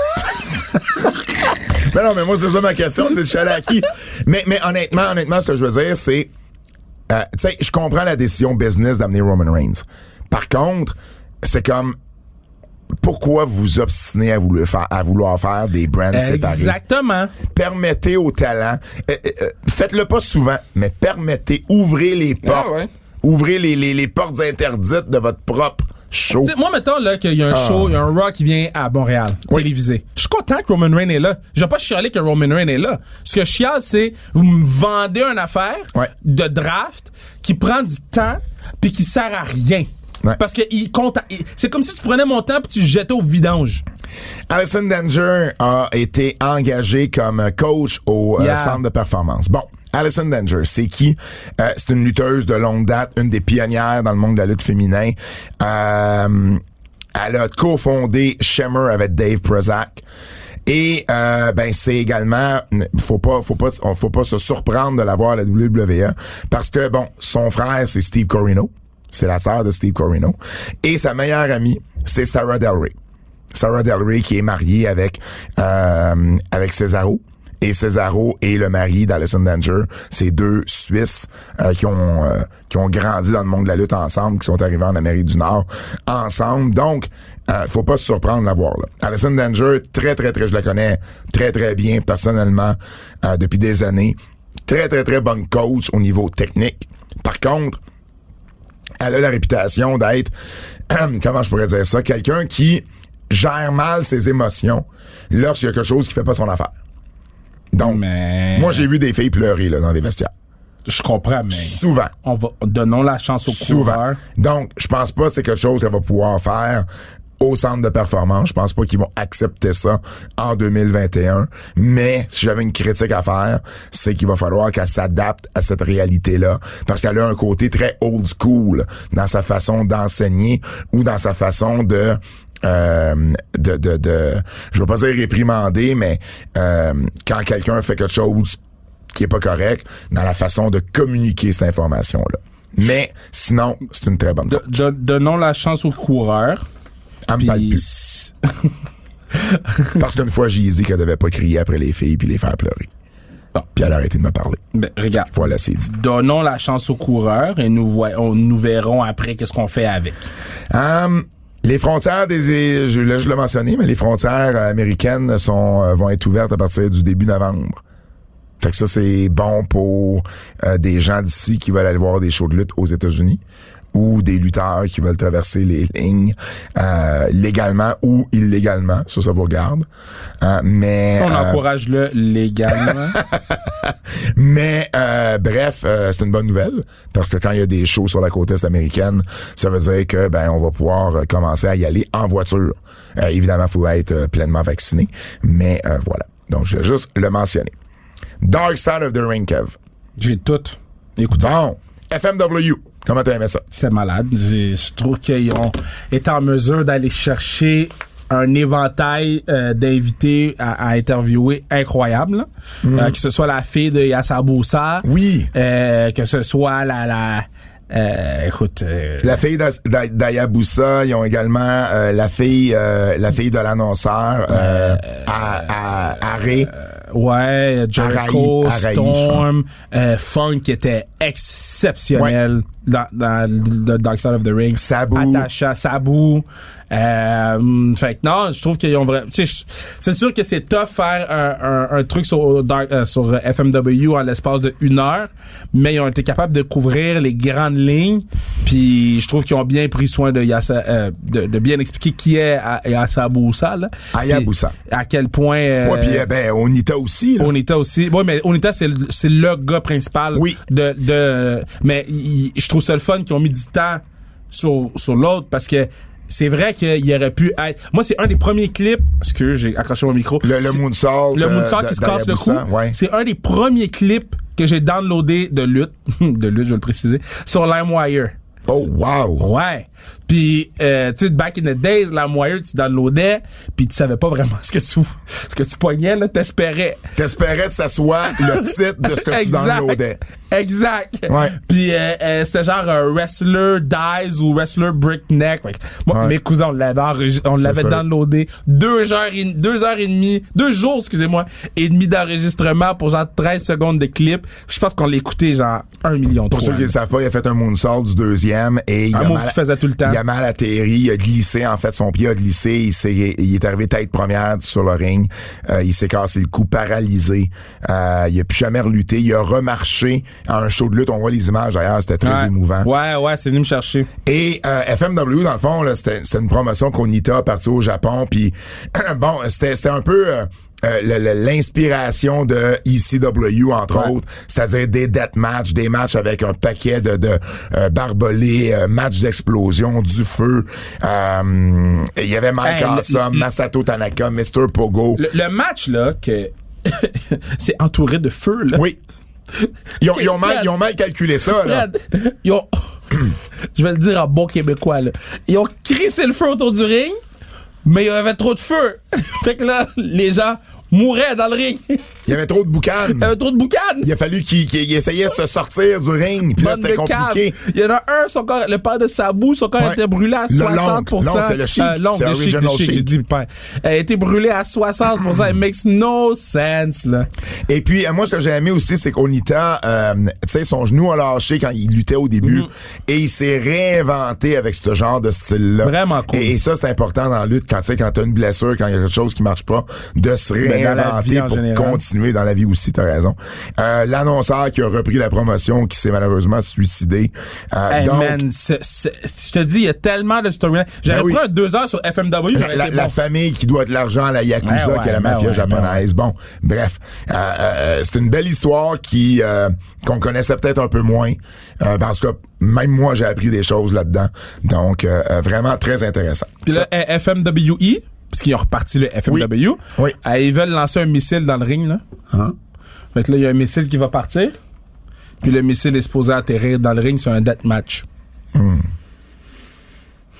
mais non, mais moi, c'est ça ma question, c'est le chalet à qui? Mais, mais honnêtement, honnêtement, ce que je veux dire, c'est. Euh, tu sais, je comprends la décision business d'amener Roman Reigns. Par contre, c'est comme. Pourquoi vous obstinez à vouloir faire, à vouloir faire des brands séparés? Exactement. Permettez aux talents. euh, euh, euh, Faites-le pas souvent, mais permettez, ouvrez les portes. Ah ouais. Ouvrez les, les, les portes interdites de votre propre show. Tu sais, moi, mettons là, qu'il y a un Ah. show, il y a un Raw qui vient à Montréal, télévisé. Je suis content que Roman Reigns est là. Je vais pas chialer que Roman Reigns est là. Ce que je chiale, c'est vous me vendez une affaire Ouais. de draft qui prend du temps puis qui sert à rien. Ouais. Parce que il compte. à- il- C'est comme si tu prenais mon temps puis tu le jetais au vidange. Alison Danger a été engagé comme coach au euh, centre de performance. Bon, Alison Danger, c'est qui? Euh, c'est une lutteuse de longue date, une des pionnières dans le monde de la lutte féminin. Euh, elle a cofondé Shimmer avec Dave Prezak. Et euh, ben c'est également faut pas faut pas faut pas se surprendre de l'avoir à la WWE parce que bon son frère c'est Steve Corino c'est la sœur de Steve Corino et sa meilleure amie c'est Sarah Del Rey Sarah Del Rey qui est mariée avec euh, avec Cesaro et Cesaro est le mari d'Alison Danger, ces deux Suisses euh, qui ont euh, qui ont grandi dans le monde de la lutte ensemble, qui sont arrivés en Amérique du Nord ensemble. Donc, euh, faut pas se surprendre de voir là. Alison Danger, très très très, je la connais très très bien personnellement euh, depuis des années. Très très très bonne coach au niveau technique. Par contre, elle a la réputation d'être, comment je pourrais dire ça, quelqu'un qui gère mal ses émotions lorsqu'il y a quelque chose qui fait pas son affaire. Donc, Mais- moi, j'ai vu des filles pleurer là, dans des vestiaires. Je comprends, mais Souvent. on va donnons la chance au Souvent. coureur. Donc, je pense pas que c'est quelque chose qu'elle va pouvoir faire au centre de performance. Je pense pas qu'ils vont accepter ça en 2021. Mais si j'avais une critique à faire, c'est qu'il va falloir qu'elle s'adapte à cette réalité-là. Parce qu'elle a un côté très old school dans sa façon d'enseigner ou dans sa façon de euh, de, de, de, je veux pas dire réprimander, mais euh, quand quelqu'un fait quelque chose qui est pas correct, dans la façon de communiquer cette information-là. Mais sinon, c'est une très bonne De- de- donnons la chance au coureur. Elle me parle plus. Parce qu'une fois, j'ai dit qu'elle devait pas crier après les filles puis les faire pleurer. Bon. Puis elle a arrêté de me parler. Ben, regarde. Voilà, c'est dit. Donnons la chance au coureur et nous, voyons, nous verrons après qu'est-ce qu'on fait avec. Hum, Les frontières des, je juste le mentionner, mais les frontières américaines sont euh, vont être ouvertes à partir du début novembre. Fait que ça c'est bon pour euh, des gens d'ici qui veulent aller voir des shows de lutte aux États-Unis ou des lutteurs qui veulent traverser les lignes euh, légalement ou illégalement, ça ça vous regarde. Euh, mais On euh, encourage le légalement. mais euh, bref, euh, c'est une bonne nouvelle parce que quand il y a des shows sur la côte est américaine, ça veut dire que ben on va pouvoir commencer à y aller en voiture. Euh, évidemment, faut être pleinement vacciné, mais euh, voilà. Donc je vais juste le mentionner. Dark Side of the Ring, Kev. J'ai tout. Écoute, Bon, FMW. Comment t'as aimé ça? c'était malade. Je trouve qu'ils ont été en mesure d'aller chercher un éventail euh, d'invités à, à interviewer incroyable. là. Euh, que ce soit la fille de Yasabusa. Oui. Euh, que ce soit la... la euh, écoute... euh, La fille d'A- d'A- d'Ayabusa, ils ont également euh, la fille euh, la fille de l'annonceur euh, à, à, Aré. Ouais, Jericho, Araï- Araï, Storm, euh, Funk qui était exceptionnel dans, dans The Dark Side of the Ring. Sabu. Atasha, Sabu. Euh, fait que non, je trouve qu'ils ont vraiment. C'est sûr que c'est tough faire un, un, un truc sur, Dark- euh, sur FMW en l'espace de une heure, mais ils ont été capables de couvrir les grandes lignes. Puis je trouve qu'ils ont bien pris soin de, euh, de, de bien expliquer qui est A- Yasabusa. là. À quel point. euh, Ouais, puis euh, ben Onita aussi. Là. Onita aussi. Oui, mais Onita, c'est le, gars principal. Oui. De, de, mais je trouve ça le fun qu'ils ont mis du temps sur, sur l'autre parce que c'est vrai qu'il aurait pu être. Moi, c'est un des premiers clips. Parce que j'ai accroché mon micro. Le, le moonsault. le euh, moonsault qui se casse le cou. Ouais. C'est un des premiers clips que j'ai downloadé de lutte. de lutte, je vais le préciser. Sur LimeWire. Oh, wow. Ouais. Puis, euh, tu sais, back in the days, la moyenne, tu downloadais, puis tu savais pas vraiment ce que tu, ce que tu poignais, là, t'espérais. T'espérais que ça soit le titre de ce que tu downloadais. Exact. Ouais. Puis euh, euh, c'était genre euh, Wrestler Dies ou Wrestler que Moi, Ouais. mes cousins, on l'avait on l'avait downloadé deux heures, et, deux heures et demie, deux jours, excusez-moi, et demi d'enregistrement pour genre 13 secondes de clip. Je pense qu'on l'écoutait genre un million de Pour ceux qui ne savent pas, il a fait un moonsault du deuxième et il Un a move mal, qu'il faisait tout le temps. Il a mal atterri, il a glissé en fait, son pied a glissé, il, s'est, il est arrivé tête première sur le ring, Euh, il s'est cassé le cou, paralysé, euh, il a plus jamais reluté, il a remarché à un show de lutte, on voit les images d'ailleurs, c'était très Ouais. émouvant. Ouais, ouais, c'est venu me chercher. Et euh, FMW, dans le fond, là, c'était, c'était une promotion qu'Onita a partie au Japon. Puis, bon, c'était, c'était un peu... euh, l'inspiration de ECW entre Ouais. autres, c'est-à-dire des death matchs, des matchs avec un paquet de, de euh, barbelés, euh, matchs d'explosion, du feu. Euh, Il y avait Mike Hey, Awesome, Masato Tanaka, Mr. Pogo. Le, le match, là, que c'est entouré de feu, là. Oui. Ils ont, ils ont mal, ils ont mal calculé ça, là. Ils ont, je vais le dire en bon québécois, là. Ils ont crissé le feu autour du ring, mais il y avait trop de feu. fait que là, les gens mouraient dans le ring. Il y avait trop de boucanes. il y avait trop de boucanes. Il a fallu qu'il essayait de se sortir du ring. Puis là, c'était compliqué. Il y en a un, son corps, le père de Sabu, son corps Ouais. était brûlé à Le 60%. l'oncle. Non, c'est le Sheik. Euh, C'est le Sheik, le dit père. Elle a été brûlé à 60%. It makes no sense, là. Et puis, euh, moi, ce que j'ai aimé aussi, c'est qu'Onita, euh, tu sais, son genou a lâché quand il luttait au début. Mhm. Et il s'est réinventé avec ce genre de style-là. Vraiment cool. Et, et ça, c'est important dans la lutte, quand tu sais, quand t'as une blessure, quand il y a quelque chose qui marche pas, de se Ben, la réinventer pour général. continuer dans la vie aussi, t'as raison. Euh, L'annonceur qui a repris la promotion, qui s'est malheureusement suicidé. Euh, Hey donc, man, je te dis, il y a tellement de storylines. J'aurais Ben oui. pris un deux heures sur FMW, j'aurais la, été la bon. famille qui doit de l'argent à la Yakuza, Ben ouais, qui est la ben mafia ouais, japonaise. Bon, bref, euh, euh, c'est une belle histoire qui euh, qu'on connaissait peut-être un peu moins. Euh, parce que même moi, j'ai appris des choses là-dedans. Donc, euh, euh, vraiment très intéressant. Puis là, euh, FMWE, parce qu'ils ont reparti le FMW, Oui. euh, ils veulent lancer un missile dans le ring, là. Fait que là, il y a un missile qui va partir. Puis le missile est supposé atterrir dans le ring sur un death match.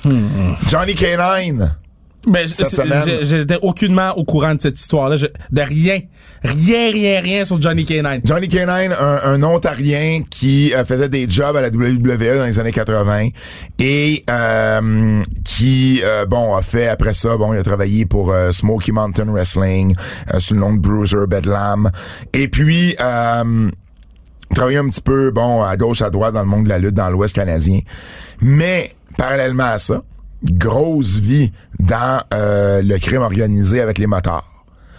Johnny K9. Ben, j'étais aucunement au courant de cette histoire-là. De rien. Rien, rien, rien sur Johnny K9. Johnny K9, un, un Ontarien qui euh, faisait des jobs à la WWE dans les années 80 et euh, qui, euh, bon, a fait après ça, bon, il a travaillé pour euh, Smoky Mountain Wrestling sous le nom de Bruiser Bedlam. Et puis, euh, travaillé un petit peu, bon, à gauche, à droite dans le monde de la lutte dans l'Ouest canadien. Mais, parallèlement à ça, grosse vie dans euh, le crime organisé avec les motards.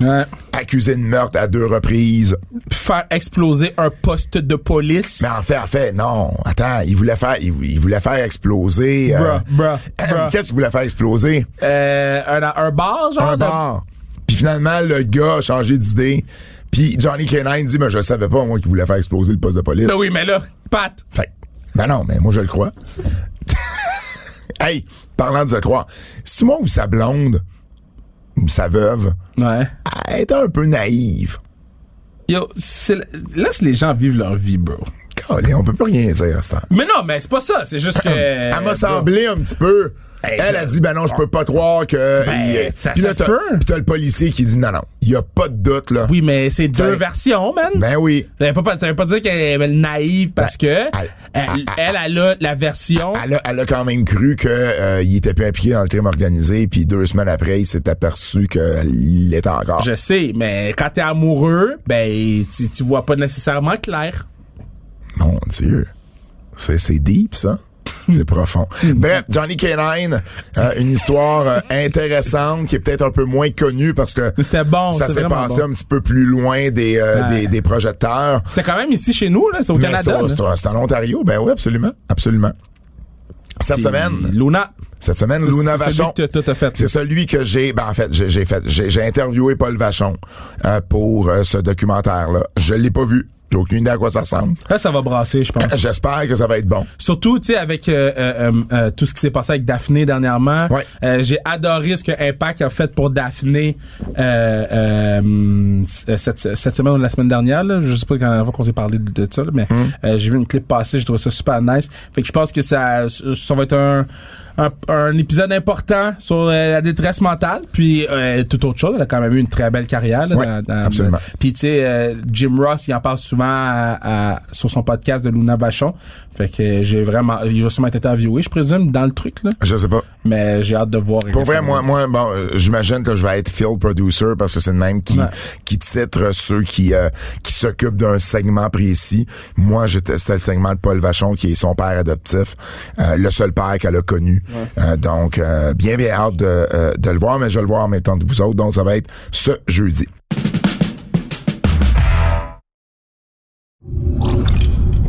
Ouais. Accusé de meurtre à deux reprises. Faire exploser un poste de police. Mais en fait, en fait, non. Attends, il voulait faire, il, il voulait faire exploser. euh. Qu'est-ce qu'il voulait faire exploser? Euh, un, un bar, genre? un de- bar. Puis finalement, le gars a changé d'idée. Puis Johnny Canine dit, mais je savais pas, moi, qu'il voulait faire exploser le poste de police. Ben oui, mais là, Pat. Fait, ben non, mais moi, je le crois. Hey, parlant de se croire, c'est-tu moi ou sa blonde, ou sa veuve, Ouais. elle était un peu naïve. Yo, laisse les gens vivre leur vie, bro. Calé, on peut plus rien dire à ce temps. Mais non, mais c'est pas ça. C'est juste que. Elle m'a semblé un petit peu. Hey, elle je- a dit, ben non, je peux pas croire que. Ben, ça- Puis ça là, se t'as- peut. Puis t'as le policier qui dit, non, non, il y a pas de doute, là. Oui, mais c'est deux Ben- versions, man. Ben oui. Ça veut pas, ça veut pas dire qu'elle est naïve parce que elle- elle, elle, elle a la version. Elle a, elle a quand même cru que euh, il était plus impliqué dans le crime organisé, puis deux semaines après, il s'est aperçu qu'il l'était encore. Je sais, mais quand t'es amoureux, ben tu, tu vois pas nécessairement clair. Mon Dieu. C'est, c'est deep, ça. C'est profond. Bref, Johnny Canine, euh, une histoire euh, intéressante qui est peut-être un peu moins connue parce que bon, ça s'est passé bon. un petit peu plus loin des, euh, Ouais. des, des projecteurs. C'est quand même ici chez nous, là, c'est au Mais Canada. c'est, en Ontario. Ben oui, absolument. Absolument. Cette semaine, Luna. cette semaine, Luna Vachon. C'est celui que j'ai, ben en fait, j'ai, fait, j'ai, j'ai interviewé Paul Vachon euh, pour euh, ce documentaire-là. Je l'ai pas vu. J'ai aucune idée à quoi ça ressemble. Là, ça va brasser, je pense. J'espère que ça va être bon. Surtout, tu sais, avec euh, euh, euh, euh, tout ce qui s'est passé avec Daphné dernièrement. Ouais. Euh, J'ai adoré ce que Impact a fait pour Daphné euh, euh, cette, cette semaine ou la semaine dernière. Là. Je sais pas quand fois qu'on s'est parlé de, de ça, là, mais euh, j'ai vu une clip passer, j'ai trouvé ça super nice. Fait que je pense que ça, ça va être un, un, un épisode important sur euh, la détresse mentale. Puis euh, tout autre chose, elle a quand même eu une très belle carrière. Là, Ouais, dans- dans- absolument. puis tu sais, euh, Jim Ross, il en parle souvent à- à- sur son podcast de Luna Vachon. Fait que j'ai vraiment, il va sûrement être interviewé, je présume, dans le truc là. Je sais pas. Mais j'ai hâte de voir. Pour vrai, moi, moi, bon, euh, j'imagine que je vais être field producer parce que c'est le même qui, Ouais. qui titre ceux qui, euh, qui s'occupent d'un segment précis. Moi, j'étais, c'était le segment de Paul Vachon qui est son père adoptif, euh, le seul père qu'elle a connu. Euh, donc, bien, bien hâte de, de le voir, mais je vais le voir en même temps que vous autres. Donc, ça va être ce jeudi.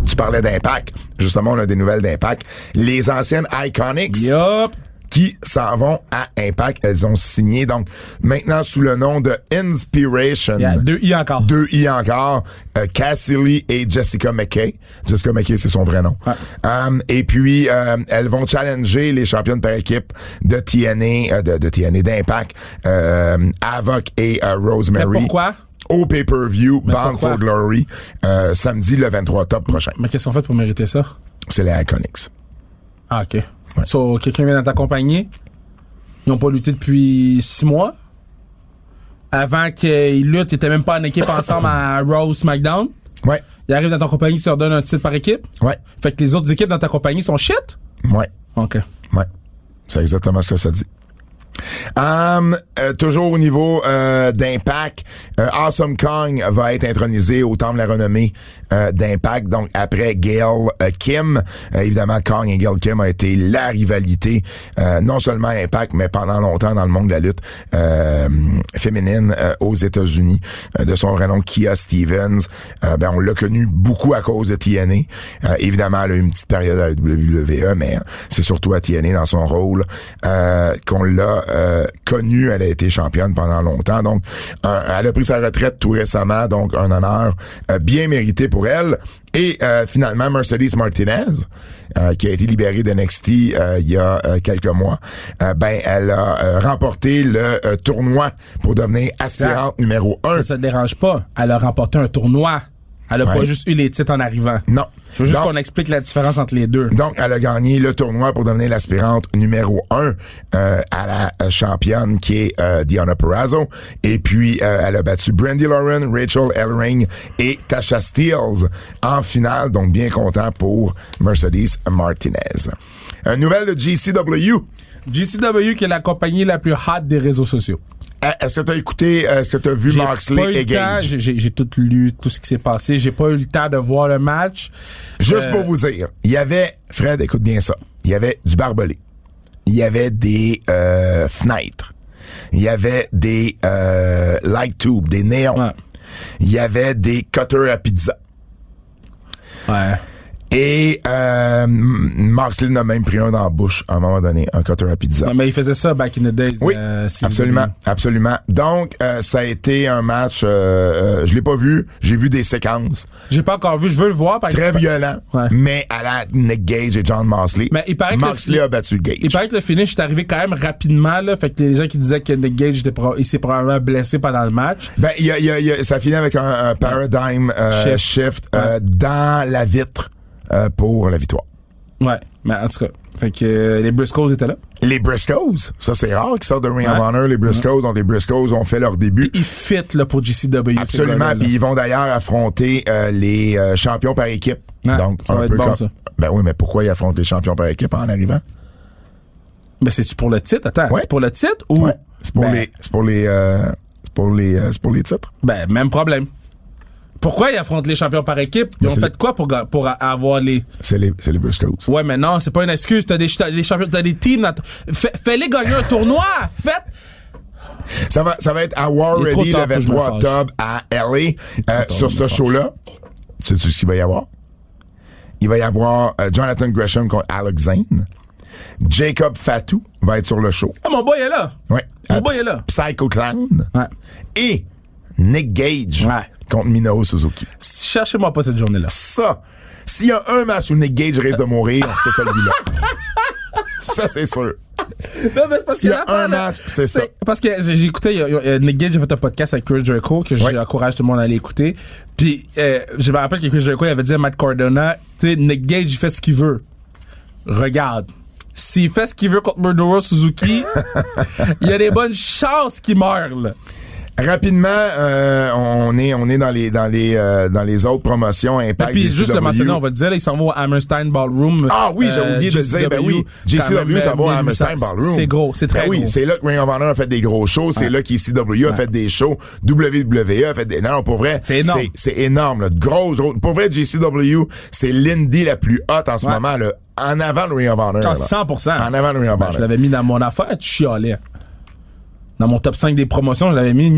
Tu parlais d'impact. Justement, on a des nouvelles d'impact. Les anciennes Iconics Yup. Qui s'en vont à Impact. Elles ont signé, donc, maintenant sous le nom de Inspiration. Il y a deux I encore. Deux I encore. Euh, Cassie Lee et Jessica McKay. Jessica McKay, c'est son vrai nom. Ouais. Um, et puis, euh, elles vont challenger les championnes par équipe de TNA, euh, de, de TNA, d'Impact, euh, Avoc et Mais Rosemary. pourquoi? Au pay-per-view, Bound for Glory, euh, samedi le 23 octobre prochain. Mais qu'est-ce qu'on fait pour mériter ça? C'est les Iconics. Ah, ok. So, quelqu'un vient dans t'accompagner. Ils ont pas lutté depuis six mois. Avant qu'ils luttent, ils étaient même pas en équipe ensemble à Raw SmackDown. Ouais, Ils arrivent dans ta compagnie, tu leur donnes un titre par équipe. ouais, Fait que les autres équipes dans ta compagnie sont shit? ouais. Ok. Ouais, c'est exactement ce que ça dit. Euh, toujours au niveau euh, d'impact, euh, Awesome Kong va être intronisé au temple de la renommée euh, d'impact. Donc après Gail euh, Kim, Euh, évidemment Kong et Gail Kim a été la rivalité non seulement Impact mais pendant longtemps dans le monde de la lutte féminine aux États-Unis. De son vrai nom Kia Stevens, ben on l'a connu beaucoup à cause de TNA. Évidemment, elle a eu une petite période à la WWE, mais c'est surtout à TNA dans son rôle qu'on l'a euh, connue. Elle a été championne pendant longtemps, donc euh, elle a pris sa retraite tout récemment, donc un honneur euh, bien mérité pour elle. Et euh, finalement, Mercedes Martinez, euh, qui a été libérée de NXT euh, il y a euh, quelques mois, ben elle a euh, remporté le tournoi pour devenir aspirante numéro un. Ça, te dérange pas? Elle a remporté un tournoi. Elle a Ouais. pas juste eu les titres en arrivant. Non. Je veux juste qu'on explique la différence entre les deux. Donc, elle a gagné le tournoi pour devenir l'aspirante numéro un euh, à la euh, championne qui est euh, Diana Perrazzo. Et puis, euh, elle a battu Brandy Lauren, Rachel Ellering et Tasha Steeles en finale. Donc, bien content pour Mercedes Martinez. Une nouvelle de GCW. GCW qui est la compagnie la plus hot des réseaux sociaux. Euh, Est-ce que tu as écouté, euh, est-ce que tu as vu Moxley et Gage? j'ai- tout lu, tout ce qui s'est passé. J'ai pas eu le temps de voir le match. Juste Euh, pour vous dire, il y avait, Fred, écoute bien ça, il y avait du barbelé, il y avait des euh, fenêtres. Il y avait des euh, light tubes, des néons. Ouais. Il y avait des cutters à pizza. Ouais. Et euh, Moxley en a même pris un dans la bouche à un moment donné, un cutter à pizza. Non, mais il faisait ça back in the days. Oui, euh, absolument, absolument. Donc, euh, ça a été un match, euh, euh, je l'ai pas vu, j'ai vu des séquences. J'ai pas encore vu, je veux le voir. Par Très exemple. violent, Ouais. mais à la Nick Gage et John Moxley. Mais il paraît que le- Moxley a battu Gage. Il paraît que le finish est arrivé quand même rapidement, là. Fait que les gens qui disaient que Nick Gage était pro- il s'est probablement blessé pendant le match. Ben, il y a, y a- y a- ça finit avec un, un paradigm euh, Shift. shift, Ouais. euh, dans la vitre euh, pour la victoire. Ouais. Mais en tout cas. Fait que euh, les Briscoes étaient là. Les Briscoes, ça c'est rare qu'ils sortent de Ring of Ouais. Honor. Les Briscoes, donc les Briscoes ont fait leur début. Ils fit, là, pour GCW. Absolument. Puis ils vont d'ailleurs affronter euh, les champions par équipe. Ouais, Donc, ça va un être peu bon, comme- ça. Ben oui, mais pourquoi ils affrontent les champions par équipe en arrivant? Mais c'est-tu pour le titre? Attends, Ouais. c'est pour le titre ou. Ouais. C'est pour Ben, les, c'est pour les, c'est pour les, euh, c'est pour les titres. Ben, même problème. Pourquoi ils affrontent les champions par équipe? Ils Mais ont fait quoi pour, pour avoir les. C'est les, c'est les Briscoes. Ouais, mais non, c'est pas une excuse. T'as des, t'as des champions, t'as des teams Fais-les gagner un tournoi! Faites! Ça va, ça va être à War Ready le tard que je me 23 fâche. octobre à LA. Euh, sur ce show-là, sais-tu ce qu'il va y avoir? Il va y avoir euh, Jonathan Gresham contre Alex Zane. Jacob Fatou va être sur le show. Ah, mon boy est là! Ouais. Mon Euh, boy est là. Psycho Clown. Ouais. Et Nick Gage Ouais. contre Minoru Suzuki. Cherchez-moi pas cette journée-là. Ça, s'il y a un match où Nick Gage risque de mourir, c'est celui-là. ça, c'est sûr. Non, mais c'est parce S'il y a un match, c'est ça. Parce que j'ai écouté, a Nick Gage a fait un podcast avec Chris Jericho que j'encourage tout le monde à aller écouter. Puis, euh, je me rappelle que Chris Jericho il avait dit à Matt Cardona, tu sais, Nick Gage, il fait ce qu'il veut. Regarde. S'il fait ce qu'il veut contre Minoru Suzuki, il y a des bonnes chances qu'il meure, là. Rapidement, euh, on est on est dans les dans les euh, dans les autres promotions Et Impact. puis, juste le mentionner, on va le dire, là, il s'en va au Hammerstein Ballroom. Ah oui, j'ai euh, oublié de le dire. Ben oui, JCW, ça va au Hammerstein Ballroom. C'est gros, c'est très ben oui, gros. c'est là que Ring of Honor a fait des gros shows. C'est là qu'ECW a fait des shows. WWE a fait des... Non, pour vrai, C'est énorme. C'est énorme. Là. Grosse, grosse- Pour vrai, JCW, c'est l'indie la plus haute en ce Ouais. moment. Là, en avant de Ring of Honor. Ah, là. 100%. En avant de Ring of Ben, Honor. je l'avais mis dans mon affaire, tu chialais. Dans mon top 5 des promotions, je l'avais mis.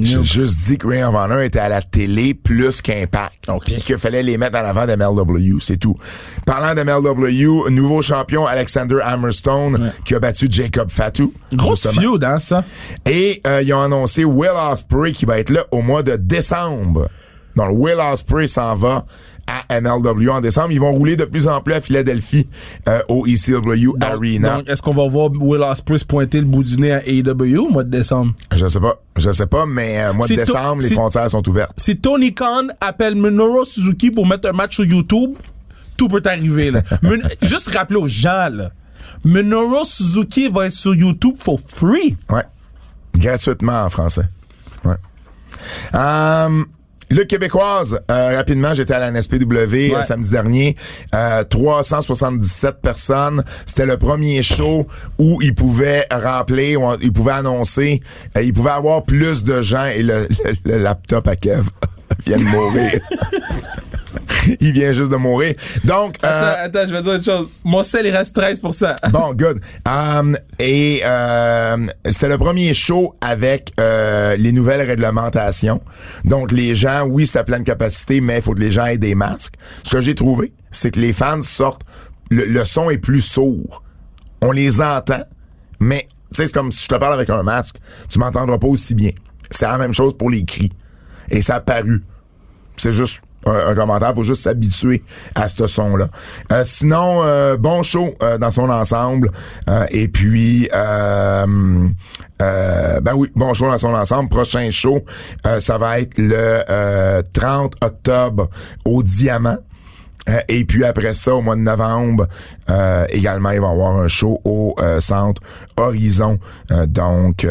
J'ai juste dit que Ring of Honor était à la télé plus qu'Impact. OK. Puis qu'il fallait les mettre en avant d'MLW, c'est tout. Parlant d'MLW, nouveau champion Alexander Hammerstone qui a battu Jacob Fatou. Grosse justement. feud, hein, ça? Et euh, ils ont annoncé Will Ospreay qui va être là au mois de décembre. Donc Will Ospreay s'en va à MLW en décembre. Ils vont rouler de plus en plus à Philadelphie euh, au ECW Donc, Arena. donc, est-ce qu'on va voir Will Ospreay pointer le bout du nez à AEW au mois de décembre? Je sais pas, je sais pas, mais euh, mois de décembre, les frontières sont ouvertes. Si Tony Khan appelle Minoru Suzuki pour mettre un match sur YouTube, tout peut arriver, là. Juste rappeler aux gens, là. Minoru Suzuki va être sur YouTube for free. Ouais. Gratuitement en français. Ouais. Euh, le Québécoise, euh, rapidement, j'étais à la NSPW euh, samedi dernier. Euh, 377 personnes. C'était le premier show où ils pouvaient remplir, ou ils pouvaient annoncer, euh, ils pouvaient avoir plus de gens et le, le- le laptop à Kev vient de mourir. Il vient juste de mourir. Donc, euh, Attends, attends, je vais dire une chose. Mon sel, il reste 13%. Bon, good. Um, et euh, c'était le premier show avec euh, les nouvelles réglementations. Donc, les gens, oui, c'est à pleine capacité, mais il faut que les gens aient des masques. Ce que j'ai trouvé, c'est que les fans sortent... Le, le son est plus sourd. On les entend, mais tu sais, c'est comme si je te parle avec un masque. Tu m'entendras pas aussi bien. C'est la même chose pour les cris. Et ça a paru. C'est juste un, un commentaire pour juste s'habituer à ce son-là. Euh, sinon, euh, bon show euh, dans son ensemble. Euh, et puis, euh, euh, ben oui, bon show dans son ensemble. Prochain show, ça va être le euh, 30 octobre au Diamant. Euh, et puis après ça, au mois de novembre, euh, également, il va y avoir un show au euh, centre Horizon. Euh, donc,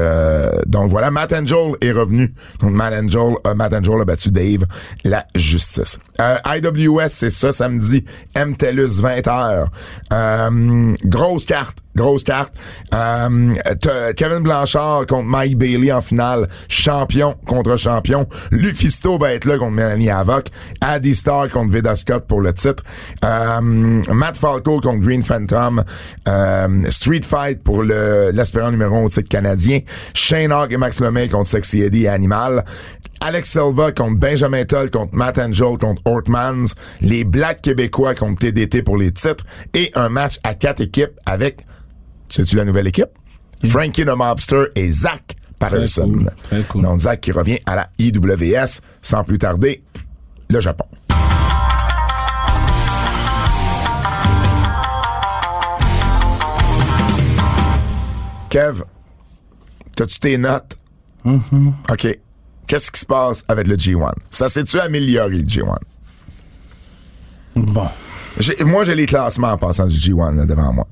donc voilà, Matt Angel est revenu. Donc Matt Angel, Matt Angel a battu Dave, la justice. Euh, IWS, c'est ça, samedi. MTELUS, 20h. Euh, grosse carte. Grosse carte. Euh, Kevin Blanchard contre Mike Bailey en finale. Champion contre champion. Lufisto va être là contre Melanie Havoc. Addy Starr contre Vida Scott pour le titre. Euh, Matt Falco contre Green Phantom. Euh, Street Fight pour le l'aspirant numéro 1 au titre canadien. Shane Hawk et Max Lemay contre Sexy Eddie et Animal. Alex Silva contre Benjamin Toll contre Matt Angel contre Ortmans. Les Blacks québécois contre TDT pour les titres. Et un match à quatre équipes avec sais-tu la nouvelle équipe? Frankie the Mobster et Zach Patterson. cool, très cool. Donc, Zach qui revient à la IWS sans plus tarder, le Japon. Kev, t'as-tu tes notes? OK. Qu'est-ce qui se passe avec le G1? Ça s'est-tu amélioré, le G1? Bon. Moi, j'ai les classements en passant du G1 là, devant moi.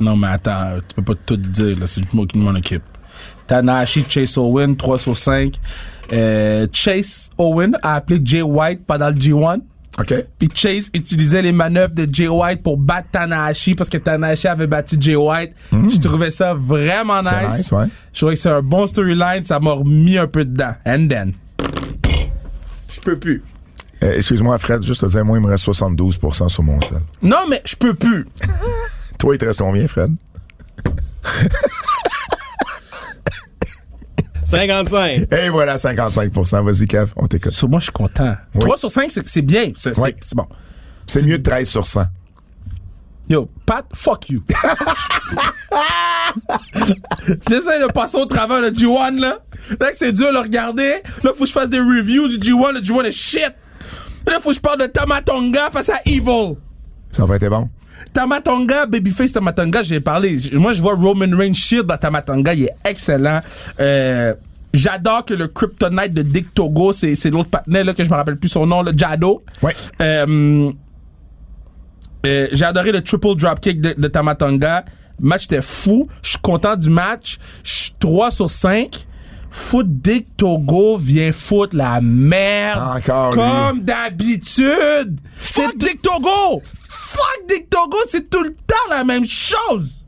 Non, mais attends, tu peux pas tout dire, là. C'est moi qui m'en occupe. Tanahashi, Chase Owen, 3 sur 5. Euh, Chase Owen a appelé Jay White pendant le G1. OK? Puis Chase utilisait les manœuvres de Jay White pour battre Tanahashi parce que Tanahashi avait battu Jay White. Je trouvais ça vraiment nice. C'est nice, ouais. Je trouvais que c'est un bon storyline. Ça m'a remis un peu dedans. And then. Je peux plus. Euh, Excuse-moi, Fred, juste te dire, moi, il me reste 72% sur mon sel. Non, mais je peux plus. Toi, il te reste combien, Fred? 55. Et voilà, 55 Vas-y, Kev, on t'écoute. Sur moi, je suis content. 3 sur 5, c'est c'est bien. C'est bon. C'est mieux de 13 sur 100. Yo, Pat, fuck you. J'essaie de passer au travers le G1, là. Là, que c'est dur de le regarder. Là, faut que je fasse des reviews du G1. Le G1 est shit. Là, faut que je parle de Tamatonga face à Evil. Ça va être bon? Tamatonga, Babyface Tamatonga, j'ai parlé. Moi, je vois Roman Reigns Shield dans Tamatonga, il est excellent. Euh, J'adore que le Kryptonite de Dick Togo, c'est l'autre partenaire là, que je me rappelle plus son nom, le Jado. Ouais. Euh, euh, j'ai adoré le triple dropkick de, de Tamatonga. Le match était fou. Je suis content du match. Je suis 3 sur 5. Foot Dick Togo vient foutre la merde. Encore. Comme d'habitude. C'est Dick Togo. Fuck Dick Togo. C'est tout le temps la même chose.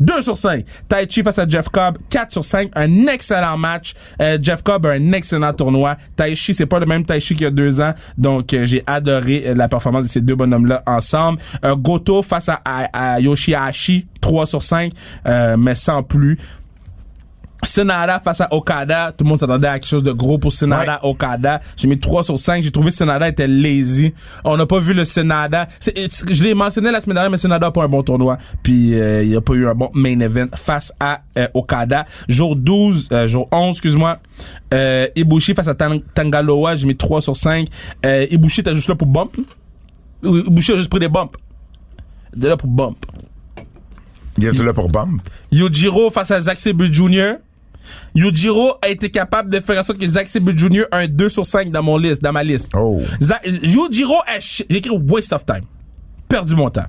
2 sur 5. Tai Chi face à Jeff Cobb, 4 sur 5. Un excellent match. Euh, Jeff Cobb a un excellent tournoi. Tai Chi, c'est pas le même Tai Chi qu'il y a deux ans. Donc, euh, j'ai adoré euh, la performance de ces deux bonhommes-là ensemble. Euh, Goto face à, à, à Yoshihashi, 3 sur 5. euh, mais sans plus. Senada face à Okada. Tout le monde s'attendait à quelque chose de gros pour Senada, Okada. J'ai mis 3 sur 5. J'ai trouvé Senada était lazy. On n'a pas vu le Senada. Je l'ai mentionné la semaine dernière, mais Senada a pas un bon tournoi. Puis euh, il n'y a pas eu un bon main event face à euh, Okada. Jour 12, euh, jour 11, excuse-moi. Euh, Ibushi face à Tang- Tangaloa. J'ai mis 3 sur 5. Euh, Ibushi était juste là pour bump. Ibushi a juste pris des bumps. Il est là pour bump. Il là pour Bump. Yujiro face à Zack Sabre Jr. Yujiro a été capable de faire en sorte que Zack Sabre Jr. a un 2 sur 5 dans mon liste, dans ma liste. Oh. Yujiro a j'ai écrit waste of time. Perdu mon temps.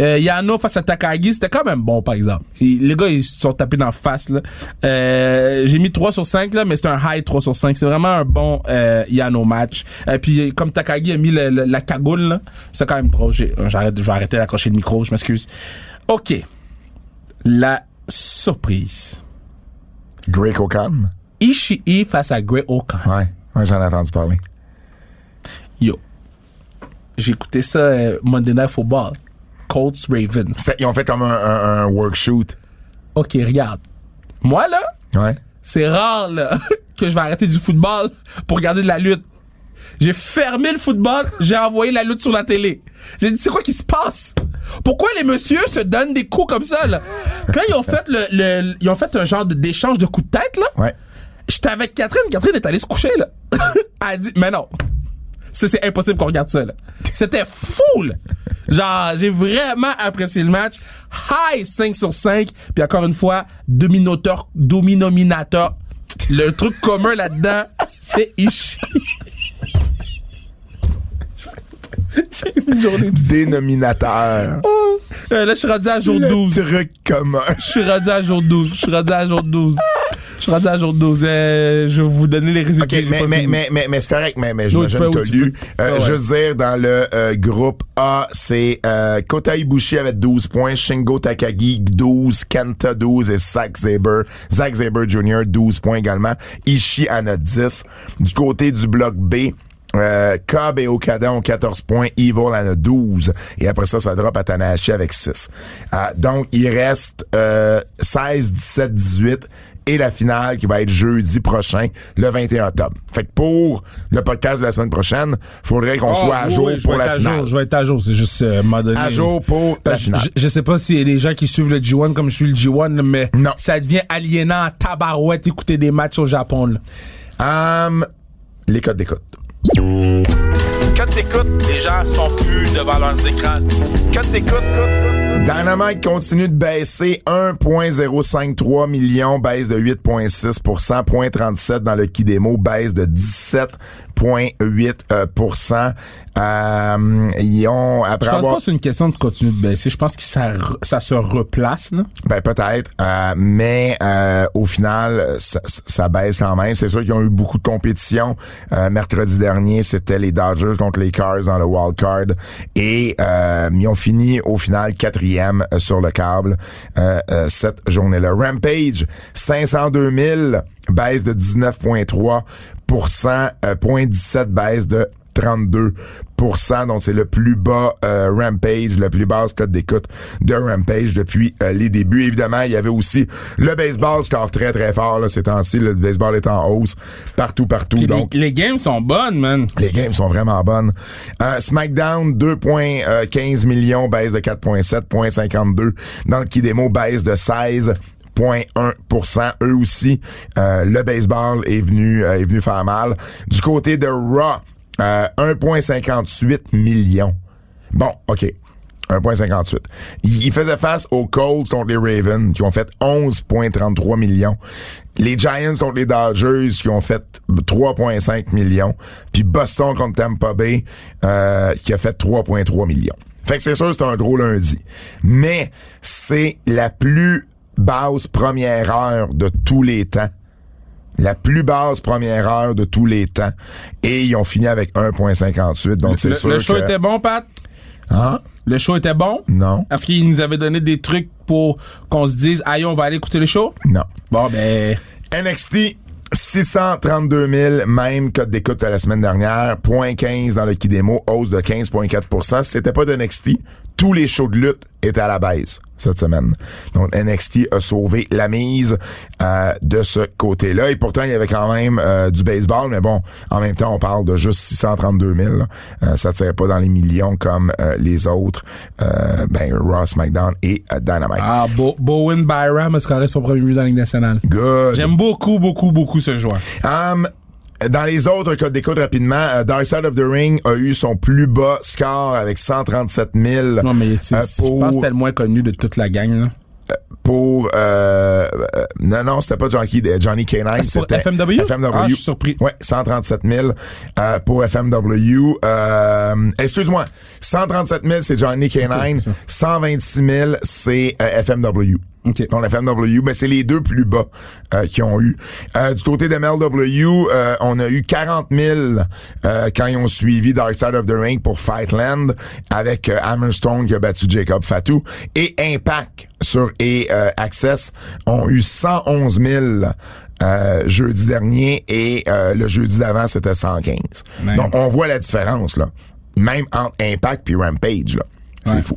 Euh, Yano face à Takagi, c'était quand même bon, par exemple. Et les gars, ils se sont tapés dans la face, là. Euh, j'ai mis 3 sur 5, là, mais c'est un high 3 sur 5. C'est vraiment un bon euh, Yano match. Et puis, comme Takagi a mis le- le- la cagoule, là, c'est quand même drôle. J'ai- J'arrête, je vais arrêter d'accrocher le micro, je m'excuse. OK. La surprise. Greg O'Connor. Ishii face à Grey Okan. Ouais. Ouais, j'en ai entendu parler. Yo. J'ai écouté ça euh, Monday Night Football. Colts Ravens. Ils ont fait comme un, un, un workshoot. OK, regarde. Moi, là, Ouais. c'est rare, là, que je vais arrêter du football pour regarder de la lutte. J'ai fermé le football, j'ai envoyé la lutte sur la télé. J'ai dit, c'est quoi qui se passe? Pourquoi les messieurs se donnent des coups comme ça, là? Quand ils ont fait le, le- ils ont fait un genre de- d'échange de coups de tête, là, Ouais. j'étais avec Catherine. Catherine est allée se coucher, là. Elle a dit, mais non. C'est impossible qu'on regarde ça, là. C'était fou, là. Genre, j'ai vraiment apprécié le match. High 5 sur 5. Puis encore une fois, dominateur, dominominateur. Le truc commun là-dedans, c'est Ishii. J'ai une journée de... Dénominateur. Euh, là, je suis rendu à jour Le 12. truc commun. Je suis rendu à jour 12. Je suis rendu à jour 12. Je suis rendu à jour 12. euh, je vais vous donner les résultats. OK, j'ai mais, pas mais, mais, mais, mais c'est correct, mais, mais j'imagine que t'as lu. Euh, Ah ouais. Je veux dire, dans le euh, groupe A, c'est euh, Kota Ibushi avec 12 points, Shingo Takagi 12, Kenta 12 et Zack Saber, Zack Saber Jr. 12 points également. Ishii en a 10. Du côté du bloc B, euh, Cobb et Okada ont 14 points, Evil en a 12. Et après ça, ça drop à Tanahashi avec 6. Euh, donc, il reste euh, 16, 17, 18 et la finale qui va être jeudi prochain, le 21 octobre. Fait que pour le podcast de la semaine prochaine, faudrait qu'on Oh, soit à oui, jour pour la finale. jour, je vais être à jour. C'est juste euh. À jour pour la finale. Je, je sais pas a des gens qui suivent le G1 comme je suis le G1, là, mais Non. ça devient aliénant tabarouette écouter des matchs au Japon. Là. Hum, les codes d'écoute. Quand t'écoutes, les gens sont plus devant leurs écrans. Quand t'écoutes, Dynamite continue de baisser 1.053 millions, baisse de 8.6 0.37 dans le qui démo, baisse de 17 1,8 euh, euh je pense c'est une question de continuer de baisser. Je pense que ça, se replace. Là. Ben peut-être, euh, mais euh, au final, ça, ça, baisse quand même. C'est sûr qu'ils ont eu beaucoup de compétition. mercredi dernier, c'était les Dodgers contre les Cars dans le wild card et ils ont fini au final quatrième sur le câble cette journée-là. Rampage, 502 000 baisse de 19,3 euh, point 17 baisse de 32% donc c'est le plus bas euh, Rampage, le plus basse cote d'écoute de Rampage depuis euh, les débuts. Évidemment, il y avait aussi le baseball score très très fort là, ces temps-ci. Le baseball est en hausse partout, partout. Puis donc les, les games sont bonnes, man. les games sont vraiment bonnes. Euh, SmackDown, 2.15 millions, baisse de 4.7, 0.52. Dans le Kidemo, baisse de 16 0.1%. Eux aussi, euh, le baseball est venu euh, est venu faire mal. Du côté de Raw, euh, 1.58 millions. Bon, OK. 1.58. Il il face aux Colts contre les Ravens qui ont fait 11.33 millions. Les Giants contre les Dodgers qui ont fait 3.5 millions. Puis Boston contre Tampa Bay euh, qui a fait 3.3 millions. Fait que c'est sûr c'est un gros lundi. Mais c'est la plus basse première heure de tous les temps. La plus basse première heure de tous les temps. Et ils ont fini avec 1.58. Donc c'est Le, sûr le show que... était bon, Pat? Hein? Le show était bon? Non. Est-ce qu'il nous avait donné des trucs pour qu'on se dise, aïe, on va aller écouter le show? Non. Bon, ben, NXT, 632 000, même code d'écoute que la semaine dernière. Point 15 dans le Kidemo, hausse de 15,4 Si c'était pas de NXT, tous les shows de lutte étaient à la baisse cette semaine. Donc NXT a sauvé la mise euh, de ce côté-là. Et pourtant, il y avait quand même euh, du baseball, mais bon, en même temps, on parle de juste 632 000. là. Euh, ça ne tire pas dans les millions comme euh, les autres. Euh, ben, Ross McDonald et euh, Dynamite. ah, Bo- Bowen Byram a scoré son premier but dans la Ligue nationale. Good. J'aime beaucoup, beaucoup, beaucoup ce joueur. Um, dans les autres codes d'écoute rapidement, euh, Dark Side of the Ring a eu son plus bas score avec 137 000 Non, mais c'est- euh, je pour, pense que c'était le moins connu de toute la gang. Là. pour euh, euh, non non c'était pas Johnny Johnny K9 Ah, pour c'était FMW? FMW Ah, je suis surpris. ouais 137 000 euh, pour FMW euh, excuse-moi 137 000 c'est Johnny c'est K9 ça. 126 000 c'est euh, FMW OK. Donc, la FMW, ben, c'est les deux plus bas euh, qui ont eu. Euh, du côté de MLW, euh, on a eu 40 000 euh, quand ils ont suivi Dark Side of the Ring pour Fightland avec euh, Hammerstone qui a battu Jacob Fatou. Et Impact sur et euh, Access ont eu 111 000 euh, jeudi dernier et euh, le jeudi d'avant, c'était 115. Man. Donc, on voit la différence, là. Même entre Impact puis Rampage, là. C'est Ouais. fou.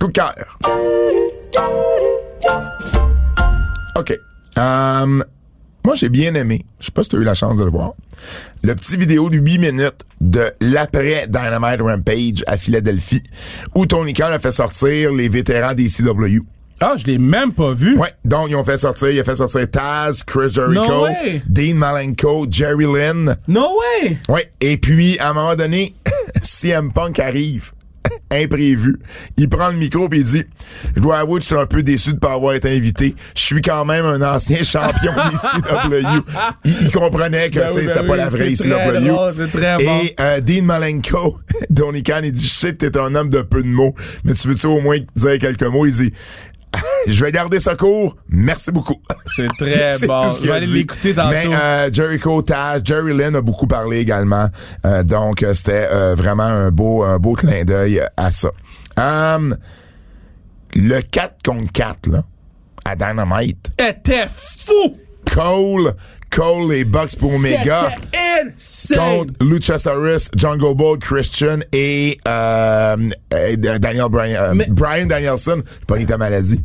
Coup de cœur. OK. Um, moi, j'ai bien aimé. Je sais pas si tu as eu la chance de le voir. Le petit vidéo de 8 minutes de l'après Dynamite Rampage à Philadelphie, où Tony Khan a fait sortir les vétérans des CW. Ah, je l'ai même pas vu. Ouais, donc ils ont fait sortir, il a fait sortir Taz, Chris Jericho, No. Dean Malenko, Jerry Lynn. No way! Ouais, et puis à un moment donné, CM Punk arrive. Imprévu. Il prend le micro et il dit Je dois avouer que je suis un peu déçu de pas avoir été invité. Je suis quand même un ancien champion des CW. Il, il comprenait que Ben oui, c'était ben pas la vraie c'est très CW. drôle, très bon. Et euh, Dean Malenko, Tony Khan, il dit que t'es un homme de peu de mots, mais tu veux-tu au moins dire quelques mots? Il dit je vais garder ça court. Merci beaucoup. C'est très bon. tout ce Je vais aller l'écouter tantôt. Mais euh, Jericho Taz, Jerry Lynn a beaucoup parlé également. Euh, donc, euh, c'était euh, vraiment un beau, un beau clin d'œil à ça. Hum, le 4 contre 4, là, à Dynamite, était fou! Cole, Cole les Bucks pour Omega contre Luchasaurus, Jungle Boy, Christian et euh, euh, Daniel Bryan, euh, Mais- Brian Danielson. J'ai pas ta maladie.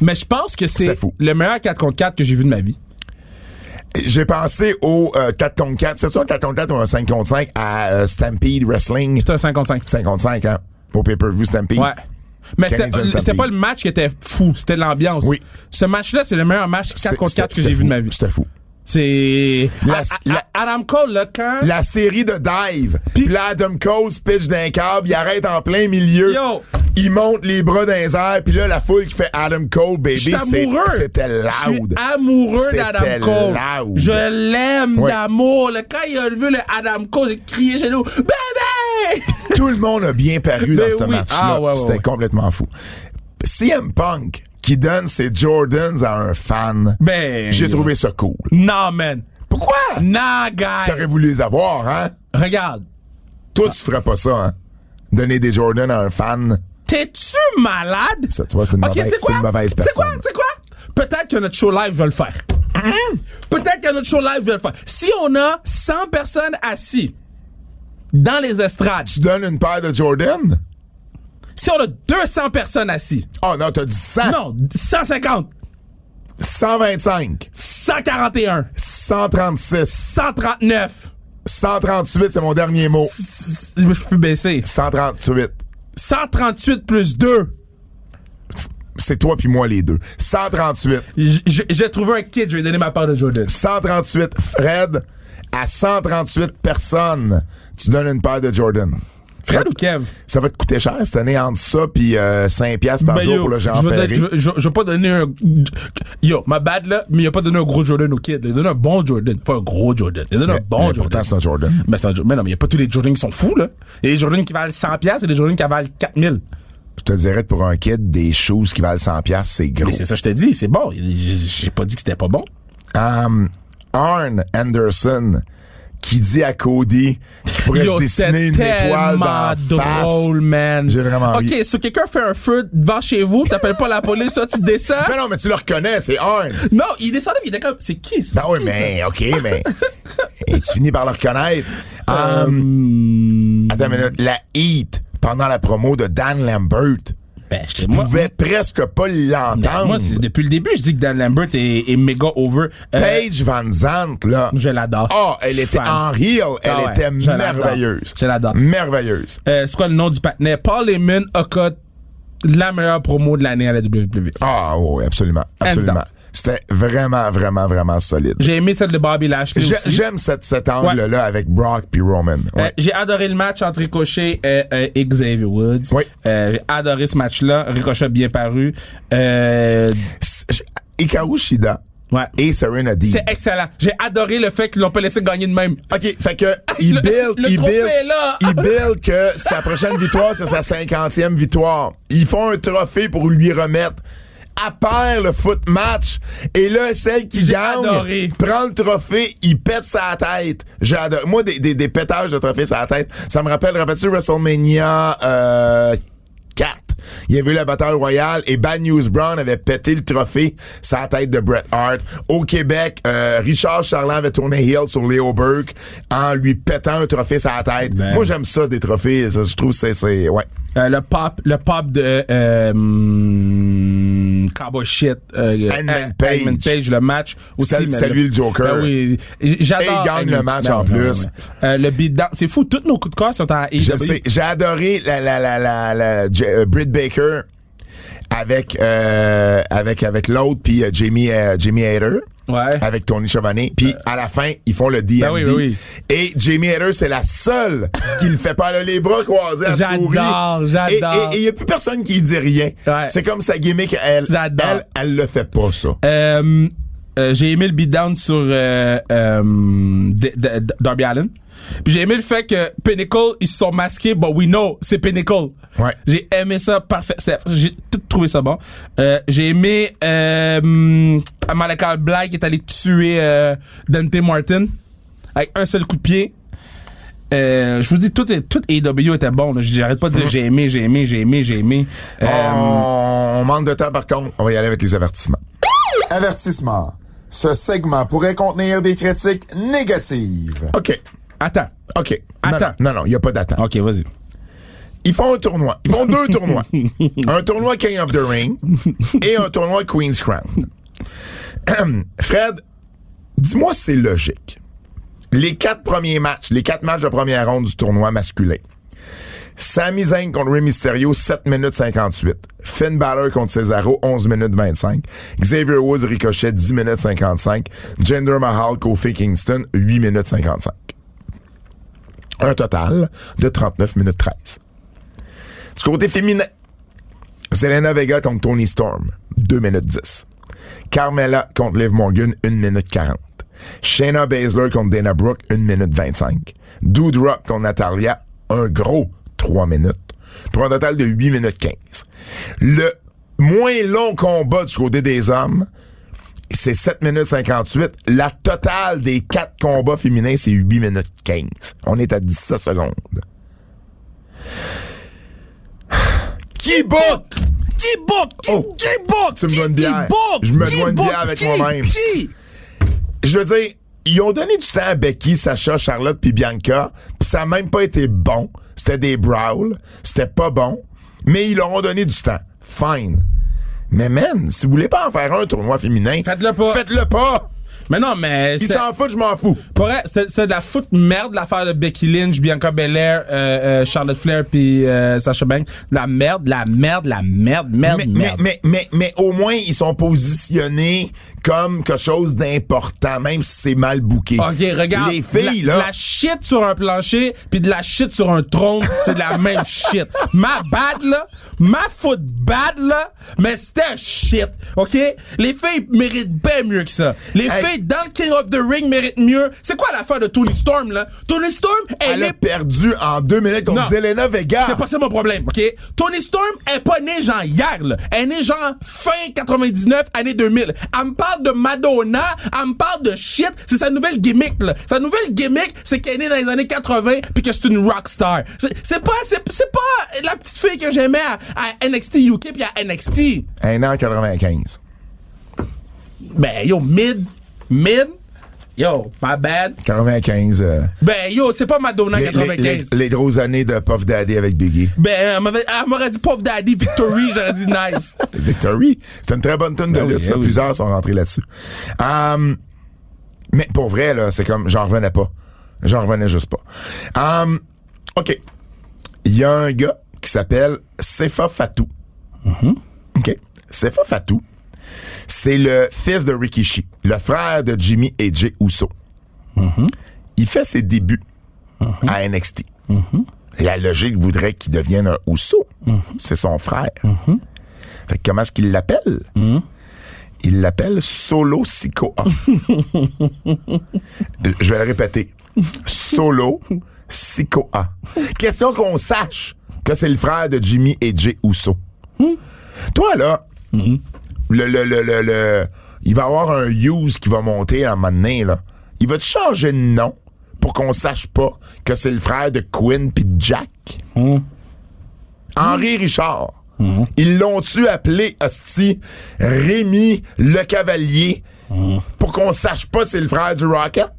Mais je pense que c'est le meilleur 4 contre 4 que j'ai vu de ma vie. J'ai pensé au euh, 4 contre 4. C'est ça un 4 contre 4 ou un 5 contre 5 à euh, Stampede Wrestling? C'était un 55. 5 contre 5, hein? Au pay-per-view Stampede. Ouais. Mais c'était pas le match qui était fou, c'était l'ambiance. Oui. Ce match-là, c'est le meilleur match 4 C'est- contre 4 que j'ai vu de ma vie. C'était fou. C'est. La- Adam Cole, là, quand? La série de dive. Puis là, Adam Cole se pitch d'un câble, il arrête en plein milieu. Yo! Il monte les bras dans les airs, puis là, la foule qui fait Adam Cole, baby, c'était loud. amoureux d'Adam Cole. loud. Je l'aime Ouais. d'amour. là. Quand il a vu le Adam Cole, j'ai crié chez nous, Bébé! Tout le monde a bien paru dans Ben ce oui. match-là. Ah, ouais, ouais, C'était complètement fou. CM Punk, qui donne ses Jordans à un fan, Ben. j'ai trouvé ça cool. Non, man. Pourquoi? Nah, guy. T'aurais voulu les avoir, hein? Regarde. Toi, tu ferais pas ça, hein? Donner des Jordans à un fan. T'es-tu malade? Ça, tu vois, c'est une, Ok, mauvaise, tu sais c'est quoi? une mauvaise sais quoi? personne. Peut-être que notre show live va le faire. Peut-être que notre show live va le faire. Si on a 100 personnes assis dans les estrades, Tu donnes une paire de Jordan? Si on a 200 personnes assis, Oh non, t'as dit 100. non, 150, 125. 141, 136. 139, 138, c'est mon dernier mot. je peux plus baisser. 138. 138 plus 2. C'est toi puis moi les deux. 138. J- j- J'ai trouvé un kit, je vais donner ma part de Jordan. 138. Fred, à 138 personnes, tu donnes une paire de Jordan. Fred ou Kev? Ça va te coûter cher cette année entre ça puis euh, 5 piastres par Ben, jour yo, pour le Jean je vais Ferré. je, je- je vais pas donner un. Yo, ma bad là, mais il a pas donné un gros Jordan au kid. Il a donné un bon Jordan, pas un gros Jordan. Il a donné un Mais- bon mais Jordan. pourtant, c'est un Jordan. Mais c'est un Mais non, mais il y a pas tous les Jordans qui sont fous, là. Il y a des Jordans qui valent 100 piastres et des Jordans qui valent 4000. Je te dirais que pour un kid, des shoes qui valent 100 piastres, c'est gros. Mais c'est ça, que je te dis, c'est bon. J'ai j'ai pas dit que c'était pas bon. Um, Arn Anderson qui dit à Cody qu'il pourrait Yo, se dessiner une étoile dans la face. drôle, man. J'ai vraiment Ok, si quelqu'un fait un feu devant chez vous, t'appelles pas la police, toi tu descends? Ben non, mais tu le reconnais, c'est Arn. Non, il descendait, il était comme, c'est qui ça? Ben oui, mais OK, mais. Et tu finis par le reconnaître. ça? Um, attends une minute. La Heat, pendant la promo de Dan Lambert, ben, je moi- pouvais presque pas Ben, l'entendre. Moi, c'est- depuis le début, je dis que Dan Lambert est, est méga over. Euh, Paige Van Zandt, là. je l'adore. Ah, elle était Fan. en heel. Elle Ah ouais, était je merveilleuse. Je l'adore. Merveilleuse. Euh, c'est quoi le nom du patinet? Paul Heyman a cut la meilleure promo de l'année à la WWE. Ah oui, absolument. Absolument. C'était vraiment, vraiment, vraiment solide. J'ai aimé celle de Bobby Lashley J'ai- aussi. J'aime cette, cet angle-là avec Brock puis Roman. Euh, j'ai adoré le match entre Ricochet et, euh, et Xavier Woods. Oui. Euh, j'ai adoré ce match-là. Ricochet a bien paru. Euh, C'est- Shida ouais. et Serena Deeb. C'était excellent. J'ai adoré le fait qu'ils l'ont pas laissé gagner de même. OK, fait que il build, le il build, là. il build que sa prochaine victoire, c'est sa cinquantième victoire. Ils font un trophée pour lui remettre. À part le foot match. Et là, celle qui gagne adoré. prend le trophée, il pète sa tête. J'adore. Moi, des, des, des pétages de trophée sur la tête, ça me rappelle, rappelles-tu WrestleMania euh, 4? Il y avait eu la bataille royale et Bad News Brown avait pété le trophée la tête de Bret Hart. Au Québec, euh, Richard Charland avait tourné heel sur Leo Burke en lui pétant un trophée la tête. Ben. Moi, j'aime ça, des trophées. Ça, je trouve que c'est, c'est, ouais. Euh, le pop, le pop de euh, hum, Cowboy Shit, euh, Hang- Page. Hangman Page, le match aussi. Mais salut le Joker. Ben oui, j'adore. Et il gagne le match Ben en ben plus. Euh, le beatdown, c'est fou, tous nos coups de cœur sont en Je AEW. sais, j'ai adoré la la la la, la J- euh, Britt Baker avec euh, avec avec l'autre puis euh, Jamie euh, Jamie Hader. Ouais. Avec Tony Chovanet. Puis à la fin, ils font le DMD. Ben oui, ben oui. Et Jamie Hader, c'est la seule qui le fait pas. Elle a les bras croisés à J'adore, sourire. j'adore. Et il y a plus personne qui dit rien. Ouais. C'est comme sa gimmick. Elle, J'adore. elle, elle le fait pas, ça. Euh, euh, j'ai aimé le beatdown sur euh, euh, Darby Allen. Puis j'ai aimé le fait que Pinnacle, ils se sont masqués, but we know, c'est Pinnacle. Ouais. J'ai aimé ça parfait. J'ai tout trouvé ça bon. J'ai aimé euh, Malachi Black qui est allé tuer Dante Martin avec un seul coup de pied. Euh, je vous dis, tout, tout AEW était bon. J'arrête pas de dire j'ai aimé, j'ai aimé, j'ai aimé, j'ai aimé. Euh, On, on manque de temps par contre. On va y aller avec les avertissements. Avertissement. Ce segment pourrait contenir des critiques négatives. OK. Attends. OK. Attends. Non, non, il n'y a pas d'attente. Ok, vas-y. Ils font un tournoi. Ils font deux tournois. Un tournoi King of the Ring et un tournoi Queen's Crown. Fred, dis-moi si c'est logique. Les quatre premiers matchs, les quatre matchs de première ronde du tournoi masculin. Sami Zayn contre Rey Mysterio, 7 minutes 58. Finn Balor contre Cesaro, 11 minutes 25. Xavier Woods, Ricochet, 10 minutes 55. Jinder Mahal, Kofi Kingston, 8 minutes 55. Un total de 39 minutes 13. Du côté féminin, Selena Vega contre Tony Storm, 2 minutes 10. Carmella contre Liv Morgan, 1 minute 40. Shayna Baszler contre Dana Brooke, 1 minute 25. Dude Rock contre Natalia, un gros 3 minutes. Pour un total de 8 minutes 15. Le moins long combat du côté des hommes, c'est 7 minutes 58. La totale des 4 combats féminins, c'est 8 minutes 15. On est à 17 secondes. Qui book? Qui book? Qui, Oh. qui book? Tu me book? Je me dois une bière avec moi-même. Je veux dire, ils ont donné du temps à Becky, Sacha, Charlotte puis Bianca, puis ça a même pas été bon. C'était des brawls, c'était pas bon, mais ils leur ont donné du temps. Fine. Mais man, si vous voulez pas en faire un tournoi féminin, Faites-le pas. Faites-le pas. Mais non, mais Ils s'en foutent, je m'en fous. pour vrai, c'est c'est de la foot merde l'affaire de Becky Lynch, Bianca Belair, euh, euh, Charlotte Flair puis euh, Sasha Banks. La merde, la merde, la merde, merde, Mais, mais, merde. mais, mais, mais au moins, ils sont positionnés comme quelque chose d'important, même si c'est mal bouqué. Ok, regarde. Les filles, de la, là. de la shit sur un plancher puis de la shit sur un trône, c'est de la même shit. Ma bad, là, ma foot bad, là, mais c'était shit, ok? Les filles méritent bien mieux que ça. Les Hey. filles dans le King of the Ring méritent mieux. C'est quoi l'affaire de Tony Storm, là? Tony Storm, elle, Elle est a perdu en deux minutes contre. Zelena Vega. c'est pas ça mon problème, OK? Tony Storm est pas né genre hier, là. Elle est née genre fin 99, année 2000. Elle me parle de Madonna, elle me parle de shit. C'est sa nouvelle gimmick, là. Sa nouvelle gimmick, c'est qu'elle est née dans les années 80 puis que c'est une rockstar. C'est c'est pas, c'est c'est pas la petite fille que j'aimais à, NXT UK puis à NXT. Un an 95. Ben, yo, mid, mid, yo, my bad. 95. euh, Ben, yo, c'est pas Madonna les, 95. les- les- les grosses années de Puff Daddy avec Biggie. Ben, elle m'aurait dit Puff Daddy Victory, j'aurais dit nice. Victory? C'est une très bonne tonne de Ben oui, ça. ben oui. Plusieurs sont rentrés là-dessus. Hum, mais pour vrai, là, c'est comme, j'en revenais pas. J'en revenais juste pas. Hum, OK. Il y a un gars qui s'appelle Sefa Fatou. Mm-hmm. Sefa Fatou, c'est le fils de Rikishi, le frère de Jimmy et Jay Uso. Mm-hmm. Il fait ses débuts à NXT. La logique voudrait qu'il devienne un Uso. Mm-hmm. C'est son frère. Fait comment est-ce qu'il l'appelle? Il l'appelle Solo Sikoa. Je vais le répéter. Solo Sikoa. Question qu'on sache que c'est le frère de Jimmy et Jay Uso. Toi, là, le, le, le, le, le- il va y avoir un use qui va monter à un moment donné, là. Il va-tu changer de nom pour qu'on sache pas que c'est le frère de Quinn puis de Jack? Henri Richard. Ils l'ont-tu appelé, Asti, Rémi Le Cavalier, pour qu'on sache pas c'est le frère du Rocket?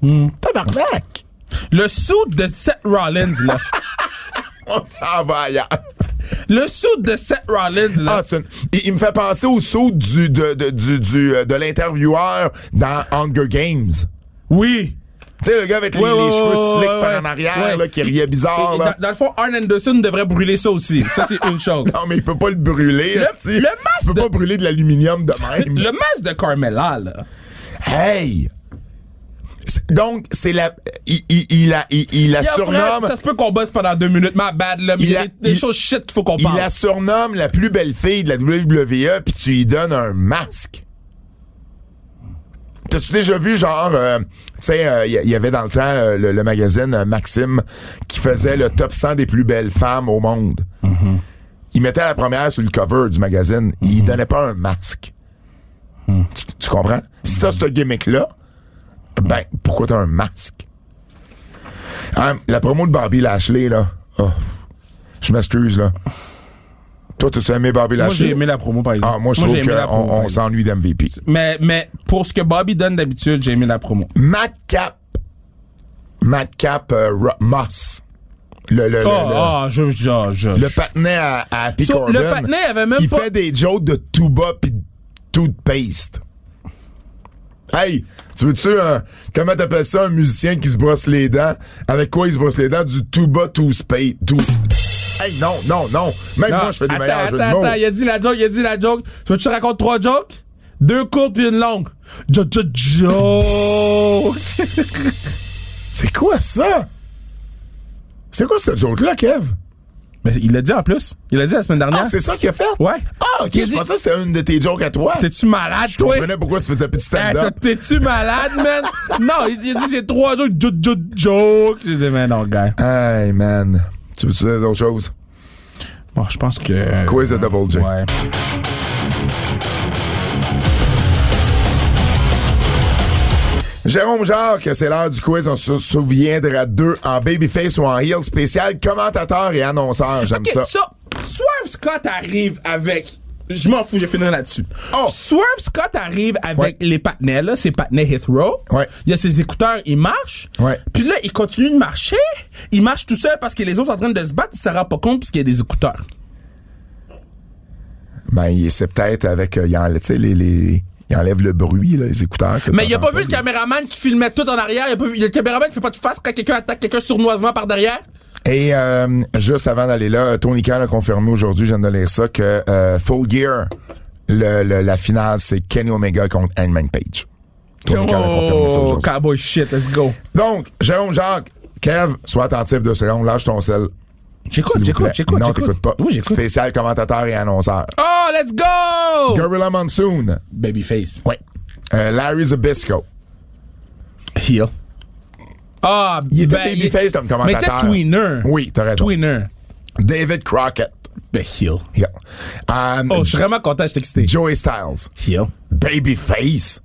Tabarnak! Le suit de Seth Rollins, là. On s'en va ailleurs. Le suit de Seth Rollins, là. Ah, c'est une- il, il me fait penser au saut du, de, de, du, du, euh, de l'intervieweur dans Hunger Games. oui. Tu sais, le gars avec les, Ouais, les ouais, cheveux slick ouais, par en arrière, là, qui riait bizarre. Et- et là. Dans, dans le fond, Arn Anderson devrait brûler ça aussi. Ça, c'est une chose. Non, mais il peut pas le brûler. Le- le masque Tu peux de- pas brûler de l'aluminium de même. Le masque de Carmella, là. Hey! Donc, c'est la, il, il, il la, il, il la surnomme, ça se peut qu'on bosse pendant deux minutes, ma bad, là, mais il y a Il des, a- des il- choses shit qu'il faut qu'on il parle. la surnomme la plus belle fille de la WWE, puis tu lui donnes un masque. T'as-tu déjà vu, genre, euh, tu sais, euh, il y, y avait dans le temps euh, le, le magazine euh, Maxime qui faisait le top 100 des plus belles femmes au monde? Il mettait la première sur le cover du magazine. Il donnait pas un masque. Tu, tu comprends? Si t'as ce gimmick-là, ben, pourquoi t'as un masque? Hein, la promo de Bobby Lashley, là. oh, je m'excuse, là. Toi, t'as aimé Bobby Moi, Lashley? j'ai aimé la promo, par exemple. Ah, moi, je trouve qu'on on s'ennuie d'MVP. Mais, mais pour ce que Bobby donne d'habitude, j'ai aimé la promo. Madcap. Madcap euh, Moss. Le, le, le- Oh, le- oh, je, je, je. le patinet à, à Happy So, Corbin, le patinet avait même il pas- fait des jokes de tuba pis de toothpaste. Hey, tu veux-tu un, comment t'appelles ça, un musicien qui se brosse les dents? Avec quoi il se brosse les dents? Du tuba toothpaste. Tooth... Hey, non, non, non. Même Non, moi, je fais des attends, meilleurs jeux de attends, mots. attends, il a dit la joke, il a dit la joke. Tu veux que je te raconte trois jokes? Deux courtes puis une longue. Jo, jo, joke! C'est quoi ça? C'est quoi cette joke-là, Kev? Mais il l'a dit en plus. Il l'a dit la semaine dernière. Ah, c'est ça qu'il a fait? Ouais. Ah, ok, Il je dit- pensais que c'était une de tes jokes à toi. T'es-tu malade, Je toi? comprenais pourquoi tu faisais petit Hey, stand-up. T'es-tu malade, man? non, il, il a dit j'ai trois jokes. Jo, jo, joke. Je disais, mais non, gars. Hey, man. Tu veux-tu dire d'autres choses? Bon, je pense que. Quiz de Double J. Ouais. Jérôme Jacques, c'est l'heure du quiz. On se souviendra d'eux en babyface ou en heel spécial. Commentateur et annonceur, j'aime ça. ça. Swerve Scott arrive avec. Je m'en fous, je finirai là-dessus. Oh. Swerve Scott arrive avec Ouais. les patinets, là, ses patinets Hit Row. Ouais. Il y a ses écouteurs, il marche. Ouais. Puis là, il continue de marcher. Il marche tout seul parce que les autres sont en train de se battre. Il se rend pas compte parce qu'il y a des écouteurs. Ben, c'est peut-être avec, euh, il enlève, tu sais, les, les, il enlève le bruit, là, les écouteurs. Mais il a pas vu le caméraman qui filmait tout en arrière? Il a pas vu, le caméraman qui fait pas de face quand quelqu'un attaque quelqu'un sournoisement par derrière? Et euh, juste avant d'aller là, Tony Khan a confirmé aujourd'hui, je viens de lire ça, que euh, Full Gear, le, le- la finale, c'est Kenny Omega contre Hangman Page. Tony Khan a confirmé ça Oh, aujourd'hui. cowboy shit, let's go. Donc, Jérôme Jacques, Kev, sois attentif deux secondes, lâche ton sel. J'écoute, j'écoute, j'écoute. Non, t'écoutes pas. Oui, j'écoute. Spécial commentateur et annonceur. Oh, let's go! Gorilla Monsoon. Babyface. Oui. Euh, Larry Zabisco. Heel. Ah, Il était ben, babyface comme Mais commentateur. t'es tweener. Oui, t'as raison. Tweener. David Crockett. Ben, heel. Yeah. Um, Oh, je suis vraiment content, je t'ai excité. Joey Styles. Heel. Babyface.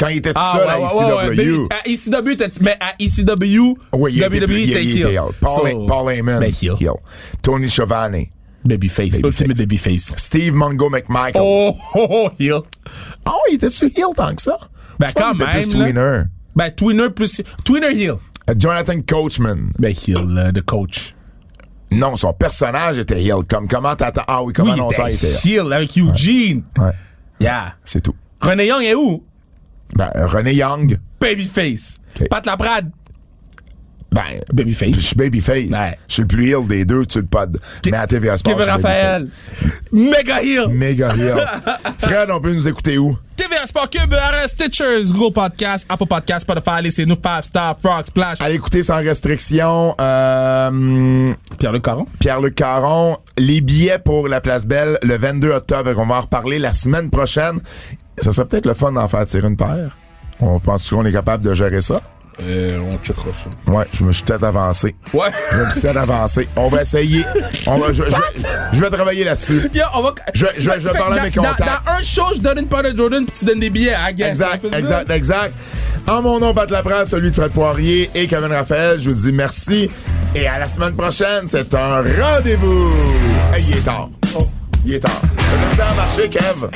Quand il était tout Ah, seul ouais, à ECW. ouais, ouais. À ECW, t'as- mais à ECW, Oui, était, WWE, il, t'es il heel. était heel. Paul, So, Paul Heyman. Heel. heel. Tony Schiavone. Babyface. Ultimate babyface. Steve Mongo McMichael. Oh, oh, oh, heel. Ah, il était-tu heel tant que ça? Ben, Je quand était même, plus tweener. Ben, tweener plus... Tweener heel. Euh, Jonathan Coachman. Ben, heel, the coach. Non, son personnage était heel. Comme commentateur. Ah oui, comme Oui, annonceur, il il était était heel. heel avec Eugene. Ouais, Yeah. c'est tout. René Young est où? Ben, René Young. Babyface. Pat Laprade. Ben, je Babyface. suis babyface. Ouais. Je suis le plus heel des deux sur le pod. Mais à TVA Sport, Kevin je Raphaël. Mega heel. Méga heel. Fred, on peut nous écouter où? TVA Sport Cube, RS Stitchers, Google Podcast, Apple Podcast, Spotify, laissez-nous 5 Star, Frog, Splash. Allez écouter sans restriction. Euh, Pierre-Luc Caron. Pierre-Luc Caron, les billets pour la Place Belle le 22 octobre. On va en reparler la semaine prochaine. Ça serait peut-être le fun d'en faire tirer une paire. On pense qu'on est capable de gérer ça. Euh, on checkera ça. Ouais, je me suis peut-être avancé. Ouais. Je me suis peut-être avancé. On va essayer. On va, je, je vais, je vais travailler là-dessus. Yo, on va. Je- je- je vais parler à mes contacts. Dans, dans un show, je donne une paire de Jordan puis tu donnes des billets à Guess. Exact, exact, exact. En mon nom, Pat Laprade, celui de Fred Poirier et Kevin Raphaël, je vous dis merci et à la semaine prochaine. C'est un rendez-vous. Hey, il est tard. Il est tard. Ça à marcher, Kev?